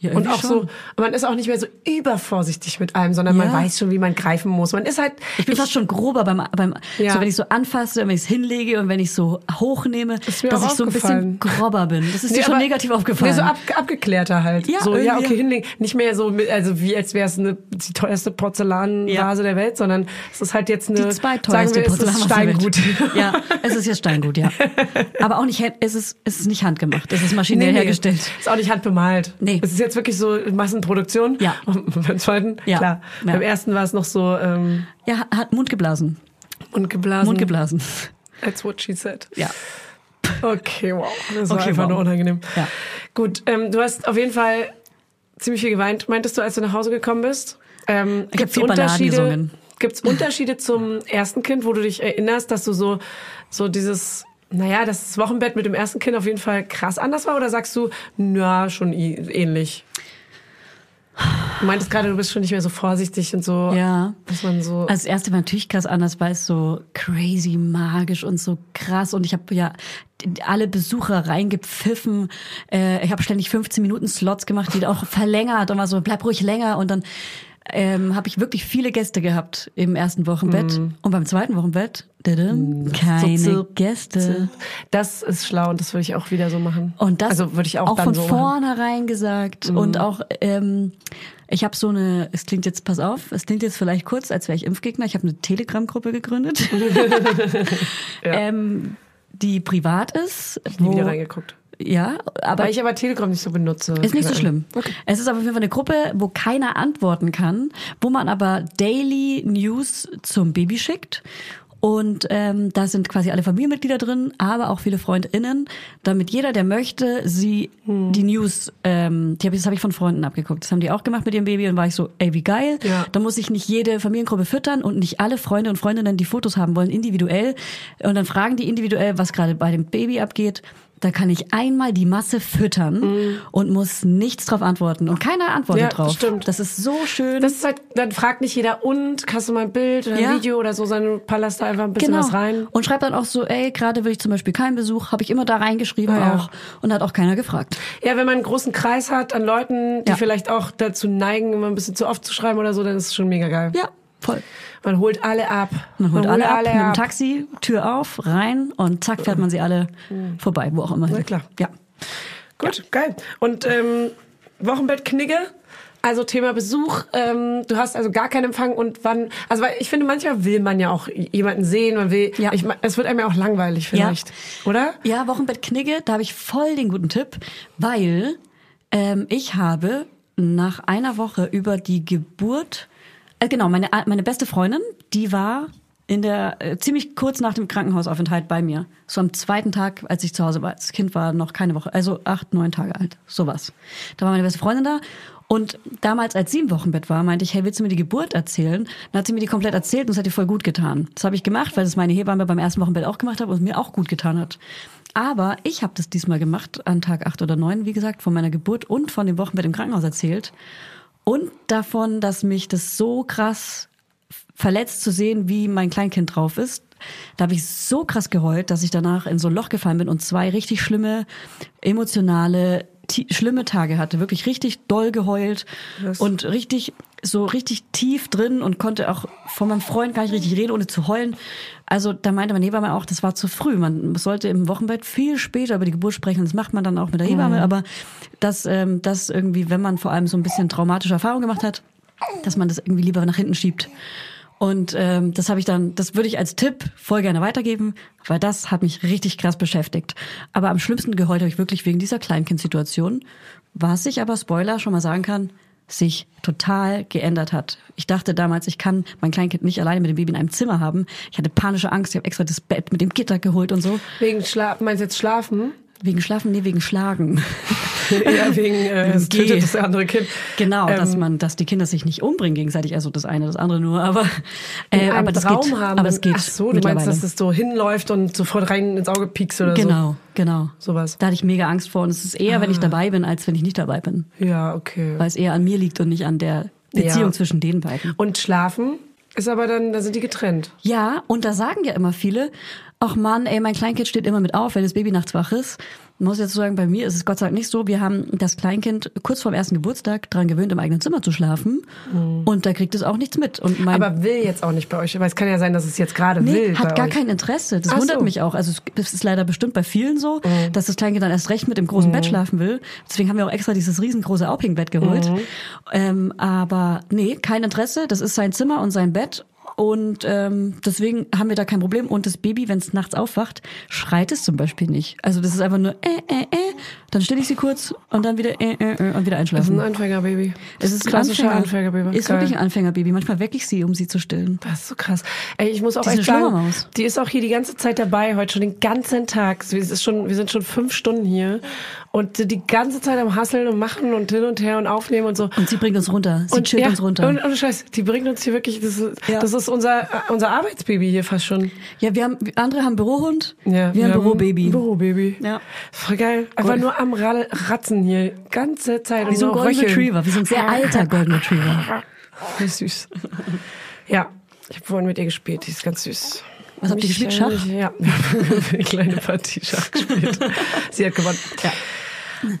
Ja Und auch schon. so, man ist auch nicht mehr so übervorsichtig mit allem, sondern man Ja. weiß schon, wie man greifen muss. Man ist halt, Ich bin fast schon grober beim, beim Ja. so wenn ich so anfasse, wenn ich es hinlege und wenn ich so hochnehme, dass ich so ein bisschen grober bin. Das ist Nee, dir schon aber- negativ aufgefallen. Nee, so ab, abgeklärter halt. Ja, so, ja, okay, hinlegen. Nicht mehr so, mit, also wie als wäre es eine, die teuerste Porzellanvase der Welt, sondern es ist halt jetzt eine, die sagen zweiteuerste Porzellanvase. Steingut. Ja, es ist ja Steingut, ja. Aber auch nicht, es ist, es ist nicht handgemacht, es ist maschinell hergestellt. Ist auch nicht handbemalt. Nee. Jetzt wirklich so Massenproduktion. Ja. Und beim zweiten, Ja. klar. Ja. Beim ersten war es noch so ähm, Ja, hat- Mund geblasen. und geblasen. Mund geblasen. That's what she said. Ja. Okay, wow. Das war Okay, einfach wow. nur unangenehm. Ja. Gut, ähm, du hast auf jeden Fall ziemlich viel geweint, meintest du, als du nach Hause gekommen bist? Ähm, Ich hab gibt's viel Balladen Unterschiede? gesungen. Gibt es Unterschiede zum ersten Kind, wo du dich erinnerst, dass du so, so dieses, naja, dass das Wochenbett mit dem ersten Kind auf jeden Fall krass anders war? Oder sagst du, na, schon ähnlich? Du meintest gerade, du bist schon nicht mehr so vorsichtig und so, Ja. dass man so. Also das erste war natürlich krass anders, weil es so crazy magisch und so krass und ich habe ja alle Besucher reingepfiffen. Äh, ich habe ständig 15 Minuten Slots gemacht, die auch verlängert und war so bleib ruhig länger und dann ähm, habe ich wirklich viele Gäste gehabt im ersten Wochenbett und beim zweiten Wochenbett dadam, keine zirp, Gäste. das ist schlau und das würde ich auch wieder so machen. Und das also würde ich auch, dann von so. Mhm. vornherein gesagt und auch ähm, ich habe so eine, es klingt jetzt, pass auf, es klingt jetzt vielleicht kurz, als wäre ich Impfgegner. Ich habe eine Telegram-Gruppe gegründet, ähm, die privat ist. Nie wo- wieder reingeguckt. Ja, aber Weil ich aber Telegram nicht so benutze. ist nicht so schlimm. Es ist aber auf jeden Fall eine Gruppe, wo keiner antworten kann, wo man aber Daily News zum Baby schickt. Und ähm, da sind quasi alle Familienmitglieder drin, aber auch viele FreundInnen, damit jeder, der möchte, sie Hm. die News, ähm, die hab ich, das habe ich von Freunden abgeguckt. Das haben die auch gemacht mit ihrem Baby und war ich so, ey, wie geil. Ja. Da muss ich nicht jede Familiengruppe füttern und nicht alle Freunde und Freundinnen, die Fotos haben wollen, individuell. Und dann fragen die individuell, was gerade bei dem Baby abgeht. Da kann ich einmal die Masse füttern und muss nichts drauf antworten. Und keiner antwortet. Ja, drauf. stimmt. Das ist so schön. Das ist halt, dann fragt nicht jeder, und hast du mal ein Bild oder ein Ja. Video oder so, sondern palast da einfach ein bisschen was rein. Und schreibt dann auch so, ey, gerade will ich zum Beispiel keinen Besuch, habe ich immer da reingeschrieben Ah, ja. auch. Und hat auch keiner gefragt. Ja, wenn man einen großen Kreis hat an Leuten, die vielleicht auch dazu neigen, immer ein bisschen zu oft zu schreiben oder so, dann ist es schon mega geil. Ja, voll. Man holt alle ab. Man holt alle ab mit dem Taxi, Tür auf, rein und zack fährt man sie alle vorbei, wo auch immer. Na klar. Ja. Gut, geil. Und ähm, Wochenbett Knigge, also Thema Besuch. Ähm, du hast also gar keinen Empfang und wann? Also weil ich finde, manchmal will man ja auch jemanden sehen, man will. Ja. Ich, es wird einem ja auch langweilig vielleicht, oder? Ja, Wochenbett Knigge, da habe ich voll den guten Tipp, weil ähm, ich habe nach einer Woche über die Geburt, äh, genau, meine, meine beste Freundin, die war in der äh, ziemlich kurz nach dem Krankenhausaufenthalt bei mir. So am zweiten Tag, als ich zu Hause war. Das Kind war noch keine Woche, also acht, neun Tage alt, sowas. Da war meine beste Freundin da und damals, als sie im Wochenbett war, meinte ich, hey, willst du mir die Geburt erzählen? Dann hat sie mir die komplett erzählt und es hat ihr voll gut getan. Das habe ich gemacht, weil das meine Hebamme beim ersten Wochenbett auch gemacht hat und es mir auch gut getan hat. Aber ich habe das diesmal gemacht, an Tag acht oder neun, wie gesagt, von meiner Geburt und von dem Wochenbett im Krankenhaus erzählt. Und davon, dass mich das so krass verletzt zu sehen, wie mein Kleinkind drauf ist. Da habe ich so krass geheult, dass ich danach in so ein Loch gefallen bin und zwei richtig schlimme, emotionale, ti- schlimme Tage hatte. Wirklich richtig doll geheult und richtig, so richtig tief drin und konnte auch von meinem Freund gar nicht richtig reden, ohne zu heulen. Also da meinte meine Hebamme auch, das war zu früh. Man sollte im Wochenbett viel später über die Geburt sprechen. Das macht man dann auch mit der Hebamme. Aber dass ähm, das irgendwie, wenn man vor allem so ein bisschen traumatische Erfahrungen gemacht hat, dass man das irgendwie lieber nach hinten schiebt. Und ähm, das habe ich dann, das würde ich als Tipp voll gerne weitergeben, weil das hat mich richtig krass beschäftigt. Aber am schlimmsten geheult habe ich wirklich wegen dieser Kleinkindsituation, was ich aber Spoiler schon mal sagen kann, sich total geändert hat. Ich dachte damals, ich kann mein Kleinkind nicht alleine mit dem Baby in einem Zimmer haben. Ich hatte panische Angst, ich habe extra das Bett mit dem Gitter geholt und so. Wegen Schlaf, meinst du jetzt schlafen? Wegen Schlafen, nee, wegen Schlagen. ja, wegen äh, es tötet das andere Kind. Genau, Ähm, dass man, dass die Kinder sich nicht umbringen gegenseitig, also das eine, das andere nur, aber äh, aber das Raum geht, haben. aber es geht Ach so, du meinst, dass es so hinläuft und sofort rein ins Auge piekst oder genau, genau. Sowas. Da hatte ich mega Angst vor und es ist eher, wenn ich Ah. dabei bin, als wenn ich nicht dabei bin, so? Ja, okay. weil es eher an mir liegt und nicht an der Beziehung Ja. zwischen den beiden. Und schlafen? Ist aber dann, da sind die getrennt. Ja, und da sagen ja immer viele, ach Mann, ey, mein Kleinkind steht immer mit auf, wenn das Baby nachts wach ist. Ich muss jetzt sagen, bei mir ist es Gott sei Dank nicht so. Wir haben das Kleinkind kurz vorm ersten Geburtstag dran gewöhnt, im eigenen Zimmer zu schlafen. Und da kriegt es auch nichts mit. Und mein Aber will jetzt auch nicht bei euch, weil es kann ja sein, dass es jetzt gerade Nee, will. hat gar euch. kein Interesse. Das Ach wundert so. mich auch. Also es- ist leider bestimmt bei vielen so, Mhm. dass das Kleinkind dann erst recht mit im großen Bett schlafen will. Deswegen haben wir auch extra dieses riesengroße Aufhängbett geholt. Mhm. Ähm, aber nee, kein Interesse. Das ist sein Zimmer und sein Bett. Und ähm, deswegen haben wir da kein Problem. Und das Baby, wenn es nachts aufwacht, schreit es zum Beispiel nicht. Also das ist einfach nur äh, äh, äh. Dann stille ich sie kurz und dann wieder äh, äh, äh und wieder Das ist einschlafen. ein Anfängerbaby. Es ist ein klassischer Anfänger. Anfängerbaby. Ist Geil. wirklich ein Anfängerbaby. Manchmal wecke ich sie, um sie zu stillen. Das ist so krass. Ey, ich muss auch Die ist echt sagen, Schlummermaus. die ist auch hier die ganze Zeit dabei, heute schon den ganzen Tag. Es ist schon, wir sind schon fünf Stunden hier und die ganze Zeit am Hasseln und Machen und hin und her und aufnehmen und so. Und sie bringt uns runter. Sie chillt ja, uns runter. Und, und Scheiß, die bringt uns hier wirklich, das ist, Ja. das ist unser, unser Arbeitsbaby hier fast schon. Ja, wir haben, andere haben Bürohund, Ja, wir haben Bürobaby. Bürobaby. Ja. Voll geil. Einfach Cool. nur am Ra- Ratzen hier. Ganze Zeit. Wie und so ein Golden röcheln. Retriever, wie so ein sehr alter Golden Retriever. Voll süß. Ja, ich habe vorhin mit ihr gespielt, die ist ganz süß. Was habt ihr gespielt? Schach? Ja, eine kleine Partie Schach gespielt. Sie hat gewonnen. Ja.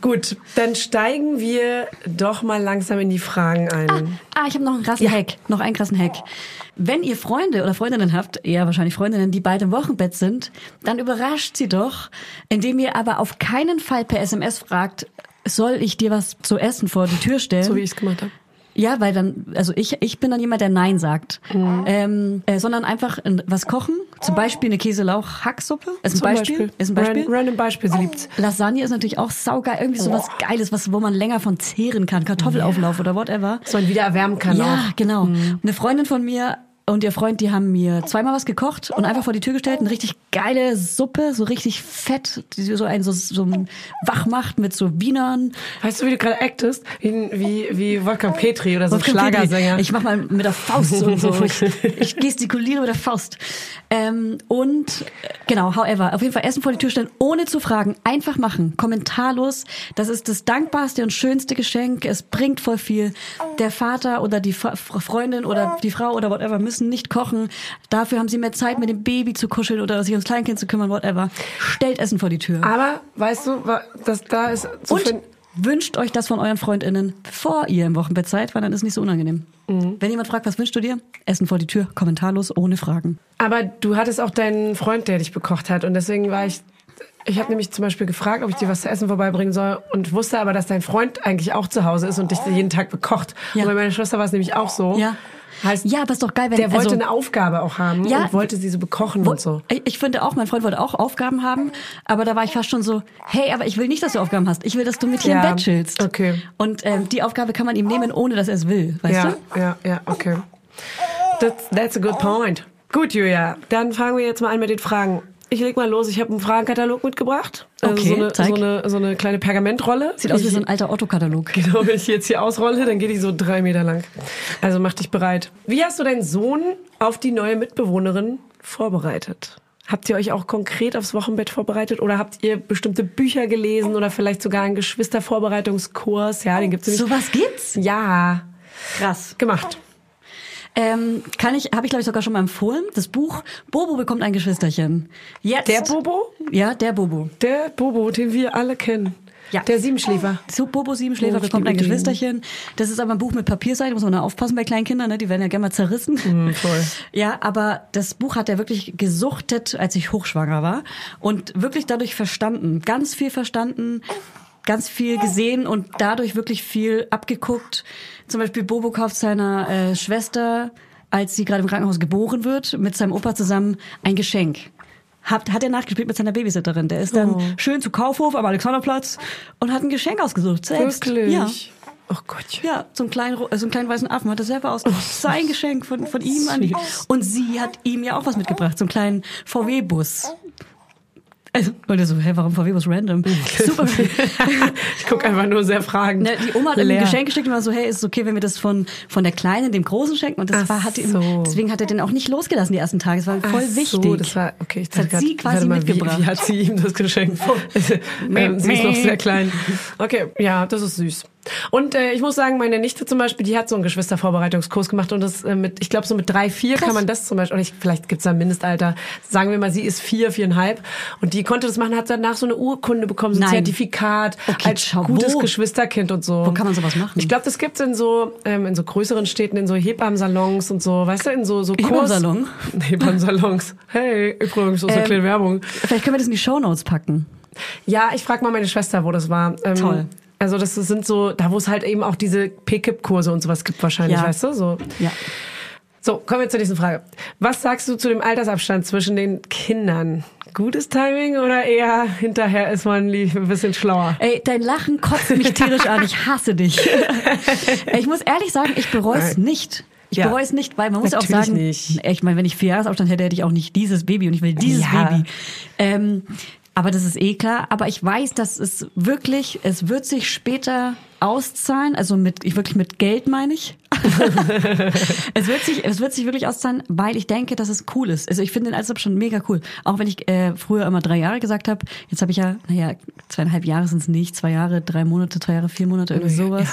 Gut, dann steigen wir doch mal langsam in die Fragen ein. Ah, ich habe noch einen krassen Hack. Noch einen krassen Hack. Wenn ihr Freunde oder Freundinnen habt, eher wahrscheinlich Freundinnen, die beide im Wochenbett sind, dann überrascht sie doch, indem ihr aber auf keinen Fall per SMS fragt, soll ich dir was zu essen vor die Tür stellen? So wie ich es gemacht habe. Ja, weil dann, also ich, ich bin dann jemand, der Nein sagt. Mhm. Ähm, äh, sondern einfach was kochen. Zum Beispiel eine Käselauch-Hacksuppe. Ist ein Zum Beispiel. Ist ein Beispiel. Ran- Random Beispiel, sie liebt's. Lasagne ist natürlich auch saugeil. Irgendwie so was Geiles, was, wo man länger von zehren kann. Kartoffelauflauf oder whatever. So man wieder erwärmen kann Ja, auch. genau. Mhm. Eine Freundin von mir und ihr Freund, die haben mir zweimal was gekocht und einfach vor die Tür gestellt. Eine richtig geile Suppe, so richtig fett, die so einen so, so wach macht mit so Wienern. Weißt du, wie du gerade actest? Wie, wie, wie Wolfgang Petri oder so ein Wolfgang Petri. Schlagersänger. Ich mach mal mit der Faust und so. Ich, ich gestikuliere mit der Faust. Ähm, und genau, however, auf jeden Fall Essen vor die Tür stellen, ohne zu fragen. Einfach machen, kommentarlos. Das ist das dankbarste und schönste Geschenk. Es bringt voll viel. Der Vater oder die Freundin oder die Frau oder whatever müssen nicht kochen. Dafür haben sie mehr Zeit, mit dem Baby zu kuscheln oder sich ums Kleinkind zu kümmern, whatever. Stellt Essen vor die Tür. Aber, weißt du, wa- das da ist so Und wünscht euch das von euren FreundInnen, bevor ihr im Wochenbett seid, weil dann ist es nicht so unangenehm. Wenn jemand fragt, was wünschst du dir? Essen vor die Tür, kommentarlos, ohne Fragen. Aber du hattest auch deinen Freund, der dich bekocht hat. Und deswegen war ich. Ich habe nämlich zum Beispiel gefragt, ob ich dir was zu essen vorbeibringen soll und wusste aber, dass dein Freund eigentlich auch zu Hause ist und dich jeden Tag bekocht. Ja. Und bei meiner Schwester war es nämlich auch so. Ja. Heißt, Ja, aber ist doch geil, wenn der wollte also, eine Aufgabe auch haben Ja. und wollte sie so bekochen wo- und so. Ich, ich finde auch, mein Freund wollte auch Aufgaben haben, aber da war ich fast schon so, hey, aber ich will nicht, dass du Aufgaben hast. Ich will, dass du mit hier Ja, im Bett chillst. okay. Und ähm, die Aufgabe kann man ihm nehmen, ohne dass er es will, weißt ja, du? ja, ja, okay. That's, that's a good point. Gut, Julia, dann fangen wir jetzt mal an mit den Fragen. Ich leg mal los. Ich habe einen Fragenkatalog mitgebracht. Also Okay, so, eine, zeig. so, eine, so eine kleine Pergamentrolle. Sieht aus wie so ein alter Otto-Katalog. Genau, wenn ich jetzt hier ausrolle, dann geht die so drei Meter lang. Also mach dich bereit. Wie hast du deinen Sohn auf die neue Mitbewohnerin vorbereitet? Habt ihr euch auch konkret aufs Wochenbett vorbereitet oder habt ihr bestimmte Bücher gelesen oder vielleicht sogar einen Geschwistervorbereitungskurs? Ja, den gibt's nämlich. Sowas gibt's? Ja, Krass. gemacht. Ähm, kann ich, habe ich glaube ich sogar schon mal empfohlen. Das Buch Bobo bekommt ein Geschwisterchen. Jetzt. Der Bobo? Ja, der Bobo. Der Bobo, den wir alle kennen. Ja. Der Siebenschläfer. So Bobo Siebenschläfer Oh, bekommt ein. Geschwisterchen. Das ist aber ein Buch mit Papierseite, muss man da aufpassen bei kleinen Kindern, ne? die werden ja gerne mal zerrissen. Hm, voll. Ja, aber das Buch hat er wirklich gesuchtet, als ich hochschwanger war und wirklich dadurch verstanden, ganz viel verstanden, ganz viel gesehen und dadurch wirklich viel abgeguckt. Zum Beispiel Bobo kauft seiner äh, Schwester, als sie gerade im Krankenhaus geboren wird, mit seinem Opa zusammen ein Geschenk. Hat, hat er nachgespielt mit seiner Babysitterin. Der ist dann Oh. schön zu Kaufhof am Alexanderplatz und hat ein Geschenk ausgesucht. Selbst. Wirklich? Ja. Oh Gott. Ja, so einen kleinen, so einen kleinen weißen Affen hat er selber aus. Sein Geschenk von, von ihm an. Und sie hat ihm ja auch was mitgebracht, so einen kleinen VW-Bus. Also, er so, hä, warum VW-Bus random? Super. Ich guck einfach nur sehr fragend. Ne, die Oma hat ihm Leer. ein Geschenk geschickt und war so, hey, ist es okay, wenn wir das von, von der Kleinen dem Großen schenken? Und das Ach war, hat ihm, so. deswegen hat er den auch nicht losgelassen die ersten Tage. Es war voll Ach wichtig. So, das war, okay, ich Das hat dachte sie grad, quasi mal, mitgebracht. Wie, wie hat sie ihm das geschenkt? ähm, sie ist noch sehr klein. Okay, ja, das ist süß. Und äh, ich muss sagen, meine Nichte zum Beispiel, die hat so einen Geschwistervorbereitungskurs gemacht und das äh, mit, ich glaube so mit drei, vier kann man das zum Beispiel, und ich, vielleicht gibt's da ein Mindestalter, sagen wir mal, sie ist vier, viereinhalb und die konnte das machen, hat danach so eine Urkunde bekommen, so ein Nein. Zertifikat Okay, als schau, gutes wo? Geschwisterkind und so. Wo kann man sowas machen? Ich glaube, das gibt's in so ähm, in so größeren Städten, in so Hebammensalons und so, weißt du, in so so Kurs Hebammensalon? Hebammensalons. Hey, übrigens, so eine Ähm, kleine Werbung. Vielleicht können wir das in die Shownotes packen. Ja, ich frage mal meine Schwester, wo das war. Ähm, Toll. Also das sind so, da wo es halt eben auch diese PKIP-Kurse und sowas gibt wahrscheinlich, Ja. weißt du? So. Ja. so, kommen wir zur nächsten Frage. Was sagst du zu dem Altersabstand zwischen den Kindern? Gutes Timing oder eher hinterher ist man ein bisschen schlauer? Ey, dein Lachen kotzt mich tierisch an. Ich hasse dich. ich muss ehrlich sagen, ich bereue es nicht. Ich Ja. bereue es nicht, weil man muss auch Natürlich sagen, nicht. ich meine, wenn ich vier Jahresabstand hätte, hätte ich auch nicht dieses Baby und ich will dieses Ja. Baby. Ähm, aber das ist eh klar. Aber ich weiß, dass es wirklich, es wird sich später auszahlen, also mit, ich wirklich mit Geld meine ich. es wird sich, es wird sich wirklich auszahlen, weil ich denke, dass es cool ist. Also ich finde den Altersab schon mega cool. Auch wenn ich äh, früher immer drei Jahre gesagt habe, jetzt habe ich ja, naja, zweieinhalb Jahre sind es nicht, zwei Jahre, drei Monate, drei Jahre, vier Monate, irgendwie Ja.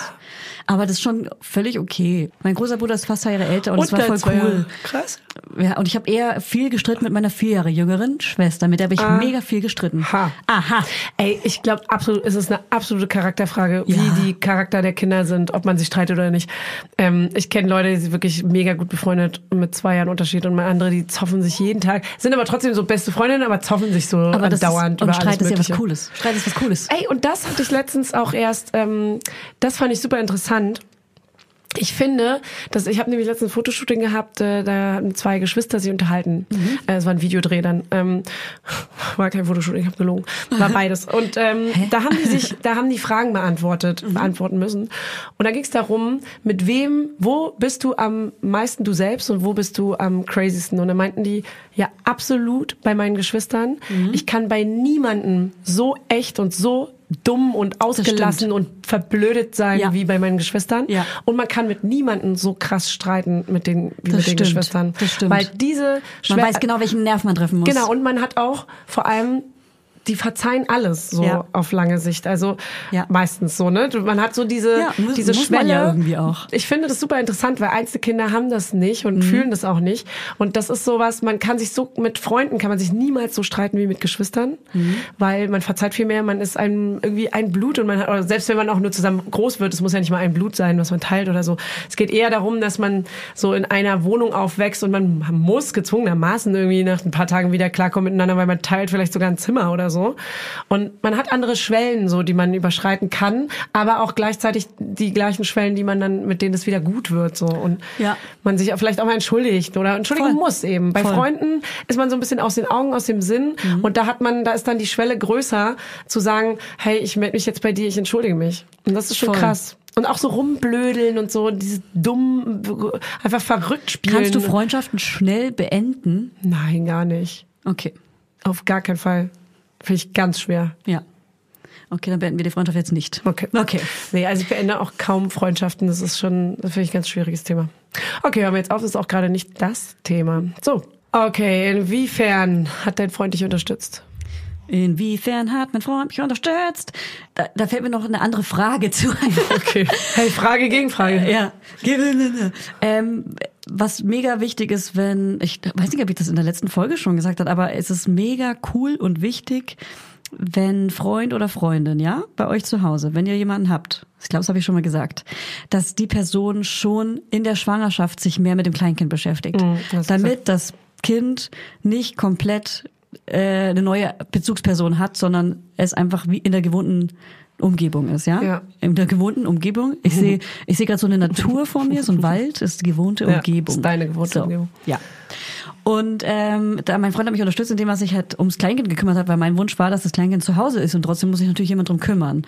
Aber das ist schon völlig okay. Mein großer Bruder ist fast zwei Jahre älter und, es war voll cool. Krass. Ja, und ich habe eher viel gestritten mit meiner vier Jahre jüngeren Schwester, mit der habe ich mega viel gestritten. Ha. Aha. Ey, ich glaube absolut, es ist eine absolute Charakterfrage, Ja. wie die Charakter der Kinder sind, ob man sich streitet oder nicht. Ähm, ich kenne Leute, die sind wirklich mega gut befreundet mit zwei Jahren Unterschied und andere, die zoffen sich jeden Tag, sind aber trotzdem so beste Freundinnen, aber zoffen sich so Aber das andauernd ist, und Streit ist ja was. Cooles. Streit ist was Cooles. Ey, und das hatte ich letztens auch erst, ähm, das fand ich super interessant. Ich finde, dass ich habe nämlich letztens ein Fotoshooting gehabt, äh, da hatten zwei Geschwister sich unterhalten. Mhm. Äh, es war ein Videodreh dann. Ähm, war kein Fotoshooting, ich habe gelogen. War beides. Und ähm, da haben die sich, da haben die Fragen beantwortet, Mhm. beantworten müssen. Und da ging es darum, mit wem, wo bist du am meisten du selbst und wo bist du am crazysten? Und da meinten die, ja, absolut bei meinen Geschwistern. Mhm. Ich kann bei niemandem so echt und so dumm und ausgelassen und verblödet sein Ja. wie bei meinen Geschwistern. Ja. Und man kann mit niemandem so krass streiten mit den, wie Das mit den stimmt. Geschwistern. Das stimmt. Weil diese Man schwer- weiß genau, welchen Nerv man treffen muss. Genau, und man hat auch vor allem die verzeihen alles so Ja. auf lange Sicht. Also Ja. meistens so, ne? Man hat so diese, Ja, muss- diese muss Schwelle. ja irgendwie auch. Ich finde das super interessant, weil Einzelkinder haben das nicht Mhm. und fühlen das auch nicht. Und das ist sowas, man kann sich so, mit Freunden kann man sich niemals so streiten wie mit Geschwistern, Mhm. weil man verzeiht viel mehr, man ist ein, irgendwie ein Blut und man hat, oder selbst wenn man auch nur zusammen groß wird, es muss ja nicht mal ein Blut sein, was man teilt oder so. Es geht eher darum, dass man so in einer Wohnung aufwächst und man muss gezwungenermaßen irgendwie nach ein paar Tagen wieder klarkommen miteinander, weil man teilt vielleicht sogar ein Zimmer oder so. Und man hat andere Schwellen, so, die man überschreiten kann, aber auch gleichzeitig die gleichen Schwellen, die man dann, mit denen es wieder gut wird, so. Und Ja. man sich vielleicht auch mal entschuldigt oder entschuldigen Voll. muss eben. Bei Voll. Freunden ist man so ein bisschen aus den Augen, aus dem Sinn. Mhm. Und da hat man, da ist dann die Schwelle größer, zu sagen, hey, ich melde mich jetzt bei dir, ich entschuldige mich. Und das ist schon Voll. krass. Und auch so rumblödeln und so, dieses dumm, einfach verrückt spielen. Kannst du Freundschaften schnell beenden? Nein, gar nicht. Okay. Auf gar keinen Fall. Finde ich ganz schwer. Ja. Okay, dann beenden wir die Freundschaft jetzt nicht. Okay. Okay. Nee, also ich beende auch kaum Freundschaften. Das ist schon, das finde ich ein ganz schwieriges Thema. Okay, hören wir jetzt auf. Das ist auch gerade nicht das Thema. So. Okay, inwiefern hat dein Freund dich unterstützt? Inwiefern hat mein Freund mich unterstützt? Da, da fällt mir noch eine andere Frage zu. Okay. Hey, Frage gegen Frage. Ja. Ähm, was mega wichtig ist, wenn, ich weiß nicht, ob ich das in der letzten Folge schon gesagt habe, aber es ist mega cool und wichtig, wenn Freund oder Freundin, ja, bei euch zu Hause, wenn ihr jemanden habt, ich glaube, das habe ich schon mal gesagt, dass die Person schon in der Schwangerschaft sich mehr mit dem Kleinkind beschäftigt, Mhm, du damit das Kind nicht komplett äh, eine neue Bezugsperson hat, sondern es einfach wie in der gewohnten Umgebung ist, ja? Ja. In der gewohnten Umgebung. Ich sehe, ich sehe gerade so eine Natur vor mir, so ein Wald ist die gewohnte Ja, Umgebung. ist deine gewohnte so, Umgebung. Ja. Und ähm, da mein Freund hat mich unterstützt, indem er sich halt ums Kleinkind gekümmert hat, weil mein Wunsch war, dass das Kleinkind zu Hause ist und trotzdem muss sich natürlich jemand drum kümmern.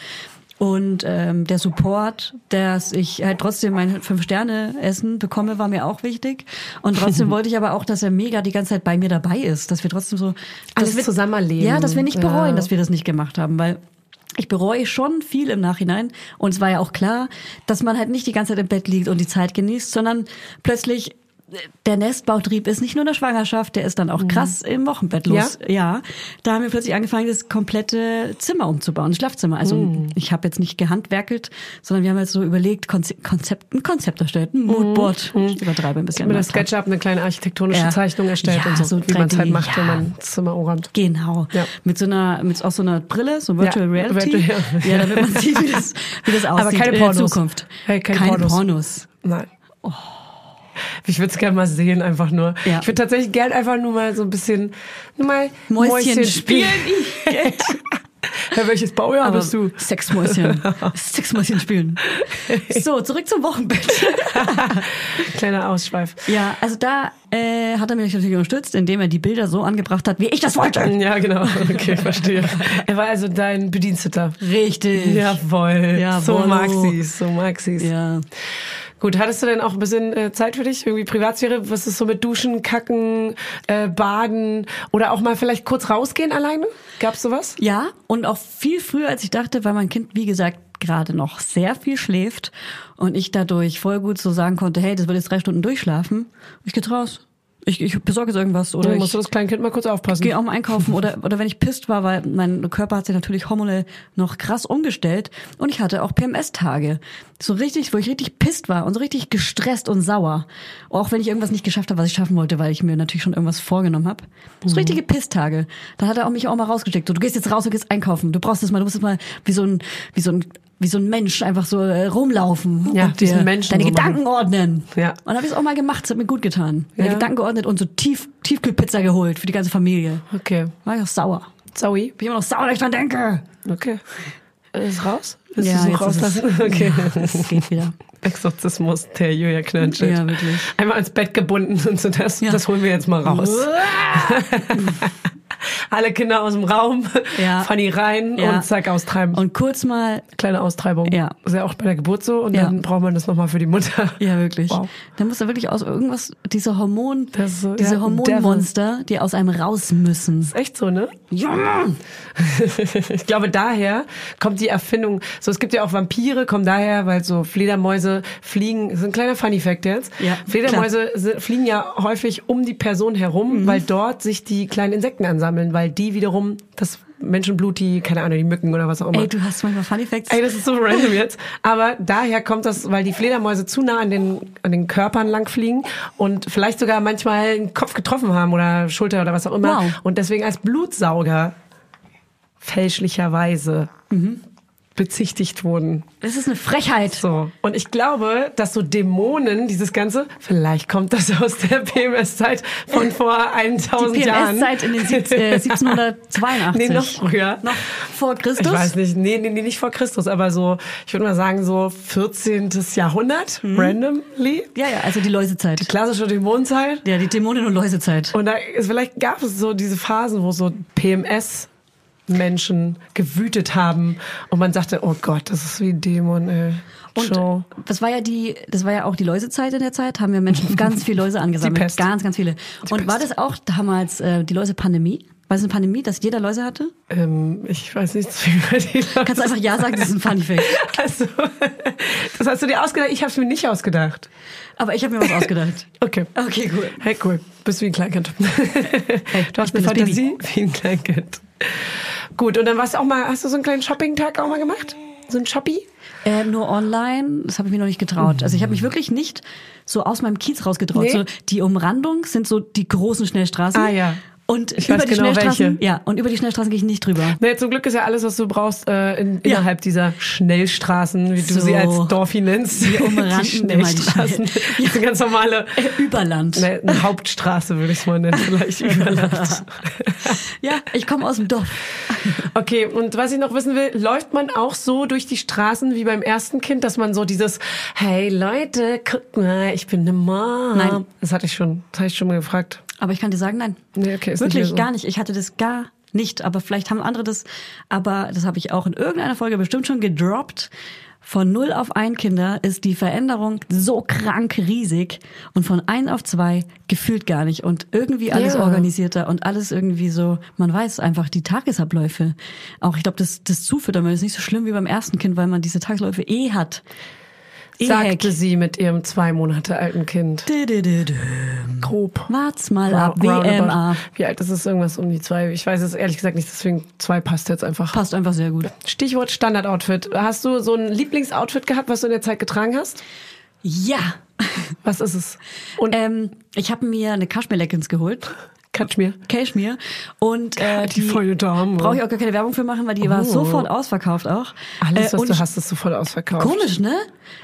Und ähm, der Support, dass ich halt trotzdem mein Fünf-Sterne-Essen bekomme, war mir auch wichtig. Und trotzdem wollte ich aber auch, dass er mega die ganze Zeit bei mir dabei ist, dass wir trotzdem so Alles wir, zusammen erleben. Ja, dass wir nicht Ja. bereuen, dass wir das nicht gemacht haben, weil ich bereue schon viel im Nachhinein. Und es war ja auch klar, dass man halt nicht die ganze Zeit im Bett liegt und die Zeit genießt, sondern plötzlich der Nestbautrieb ist nicht nur in der Schwangerschaft, der ist dann auch krass im Wochenbett los. Ja? Da haben wir plötzlich angefangen, das komplette Zimmer umzubauen, das Schlafzimmer. Also ich habe jetzt nicht gehandwerkelt, sondern wir haben jetzt so überlegt, Konze Konzept, ein Konzept erstellt, ein Moodboard. Ich übertreibe ein bisschen. Mit manchmal. SketchUp eine kleine architektonische Ja. Zeichnung erstellt Ja, und so, so wie man es 3D, halt macht, wenn ja. man Zimmer umräumt. Genau. Ja. Mit so einer, mit auch so einer Brille, so Virtual Ja, Reality. Virtual- ja, damit man sieht, wie das, wie das aussieht Aber keine in der Pornos. Zukunft. Hey, keine keine Pornos. Pornos. Nein. Ich würde es gerne mal sehen, einfach nur. Ja. Ich würde tatsächlich gern einfach nur mal so ein bisschen, nur mal Mäuschen spielen. Ja, welches Baujahr Aber bist du? Sexmäuschen. Sexmäuschen spielen. So, zurück zum Wochenbett. Kleiner Ausschweif. Ja, also da äh, hat er mich natürlich unterstützt, indem er die Bilder so angebracht hat, wie ich das wollte. Ja, genau. Okay, verstehe. Er war also dein Bediensteter. Richtig. Jawohl. Jawohl. So mag sie's, so mag sie's. Ja. Gut, hattest du denn auch ein bisschen äh, Zeit für dich? Irgendwie Privatsphäre? Was ist so mit Duschen, Kacken, äh, Baden oder auch mal vielleicht kurz rausgehen alleine? Gab's sowas? Ja, und auch viel früher, als ich dachte, weil mein Kind, wie gesagt, gerade noch sehr viel schläft und ich dadurch voll gut so sagen konnte, hey, das wird jetzt drei Stunden durchschlafen. Ich gehe raus. Ich, ich besorge jetzt irgendwas oder ich musst du das kleine Kind mal kurz aufpassen? gehe auch mal einkaufen oder, oder wenn ich pisst war, weil mein Körper hat sich natürlich hormonell noch krass umgestellt und ich hatte auch PMS-Tage. So richtig, wo ich richtig pisst war und so richtig gestresst und sauer. Auch wenn ich irgendwas nicht geschafft habe, was ich schaffen wollte, weil ich mir natürlich schon irgendwas vorgenommen habe. So richtige Pisstage. Da hat er auch mich auch mal rausgesteckt. So, du gehst jetzt raus und gehst einkaufen. Du brauchst das mal, du musst jetzt mal wie so ein, wie so ein wie so ein Mensch einfach so äh, rumlaufen Ja, und diesen dir Menschen deine so machen. Gedanken ordnen. Ja. Und habe ich es auch mal gemacht, es hat mir gut getan. Meine Ja. Gedanken geordnet und so tief, Tiefkühlpizza geholt für die ganze Familie. Okay. War ich auch sauer. Zoe? Bin immer noch sauer, wenn ich dran denke. Okay. Ist raus? Willst Ja, du so ist es- rauslassen? Okay. Es geht wieder. Exorzismus der Julia Knirnschild. Ja, wirklich. Einmal ans Bett gebunden und so das, Ja. das holen wir jetzt mal raus. Alle Kinder aus dem Raum, Ja. Fanny rein Ja. und zack, austreiben. Und kurz mal, Kleine Austreibung. Ja. Ist ja auch bei der Geburt so und Ja. dann braucht man das nochmal für die Mutter. ja wirklich. Wow. Da muss er wirklich aus irgendwas, diese Hormon, Das diese ja, Hormonmonster, die aus einem raus müssen. Ist echt so, ne? Ja. Ich glaube, daher kommt die Erfindung. So, es gibt ja auch Vampire, kommen daher, weil so Fledermäuse fliegen. Das ist ein kleiner Funny Fact jetzt. Ja, Fledermäuse si- fliegen ja häufig um die Person herum, weil dort sich die kleinen Insekten ansammeln, weil die wiederum das Menschenblut, die, keine Ahnung, die Mücken oder was auch immer. Ey, du hast manchmal Funny Facts. Ey, das ist so random jetzt. Aber daher kommt das, weil die Fledermäuse zu nah an den, an den Körpern lang fliegen und vielleicht sogar manchmal den Kopf getroffen haben oder Schulter oder was auch immer. Wow. Und deswegen als Blutsauger fälschlicherweise bezichtigt wurden. Das ist eine Frechheit. So. Und ich glaube, dass so Dämonen, dieses Ganze, vielleicht kommt das aus der PMS-Zeit von vor 1000 Die Jahren. PMS-Zeit in den sieb- äh, 1782. Nee, noch früher. Noch vor Christus? Ich weiß nicht, nee, nee, nee, nicht vor Christus, aber so, ich würde mal sagen, so 14. Jahrhundert, Mhm. randomly. Ja, ja, also die Läusezeit. Klassische Dämonenzeit. Ja, die Dämonen- und Läusezeit. Und da ist, vielleicht gab es so diese Phasen, wo so PMS Menschen gewütet haben und man sagte, oh Gott, das ist wie ein Dämon, ey. Und Show. das war ja die, das war ja auch die Läusezeit in der Zeit, haben wir Menschen ganz viel Läuse angesammelt. Ganz, ganz viele. Und Pest. war das auch damals äh, die Läuse-Pandemie? War es eine Pandemie, dass jeder Läuse hatte? Ähm, ich weiß nicht, wie über die Leute. Kannst du einfach Ja sagen, das ist ein Funny Fact. Also, das hast du dir ausgedacht? Ich habe es mir nicht ausgedacht. Aber ich habe mir was ausgedacht. Okay. Okay, cool. Hey, cool. Bist wie ein Kleinkind. du hast eine Fantasie wie ein Kleinkind. Gut, und dann warst du auch mal, hast du so einen kleinen Shopping-Tag auch mal gemacht? So ein Shoppi? Äh, nur online, das habe ich mir noch nicht getraut. Also ich habe mich wirklich nicht so aus meinem Kiez rausgetraut. Nee? So, die Umrandung sind so die großen Schnellstraßen. Ah, ja. Und Ich über die genau, Schnellstraßen, welche. ja, und über die Schnellstraßen gehe ich nicht drüber. Nee, zum Glück ist ja alles, was du brauchst, äh, in, Ja. innerhalb dieser Schnellstraßen, wie du So. sie als Dorfi nennst. Wir umranden die immer die Schnellstraßen. Schnell- eine ganz normale Äh, Überland. ne, eine Hauptstraße, würde ich es mal nennen, vielleicht Überland. Ja, ich komme aus dem Dorf. Okay, und was ich noch wissen will, läuft man auch so durch die Straßen wie beim ersten Kind, dass man so dieses, hey Leute, guck mal, ich bin eine Mom. Nein. Das hatte ich schon, das hatte ich schon mal gefragt. Aber ich kann dir sagen, nein. Nee, okay, ist nicht Wirklich mehr so. gar nicht. Ich hatte das gar nicht. Aber vielleicht haben andere das. Aber das habe ich auch in irgendeiner Folge bestimmt schon gedroppt. Von 0 auf 1 Kinder ist die Veränderung so krank riesig und von 1 auf 2 gefühlt gar nicht und irgendwie alles Ja. organisierter und alles irgendwie so, man weiß einfach die Tagesabläufe. Auch ich glaube, das, das Zufüttern ist nicht so schlimm wie beim ersten Kind, weil man diese Tagesläufe eh hat. Sagte sie mit ihrem zwei Monate alten Kind. Grob. Wart's mal ab. WMA. Wie alt ist es? Irgendwas um die zwei? Ich weiß es ehrlich gesagt nicht, deswegen zwei passt jetzt einfach. Passt einfach sehr gut. Stichwort Standardoutfit. Hast du so ein Lieblingsoutfit gehabt, was du in der Zeit getragen hast? Ja. Was ist es? Und Ähm, ich habe mir eine Kaschmir-Leggings geholt. Kaschmir. Cashmere. Und äh, Die feine Dame. Brauche ich auch gar keine Werbung für machen, weil die war Oh. sofort ausverkauft auch. Alles, Äh, was und du hast, ist sofort ausverkauft. Komisch, ne?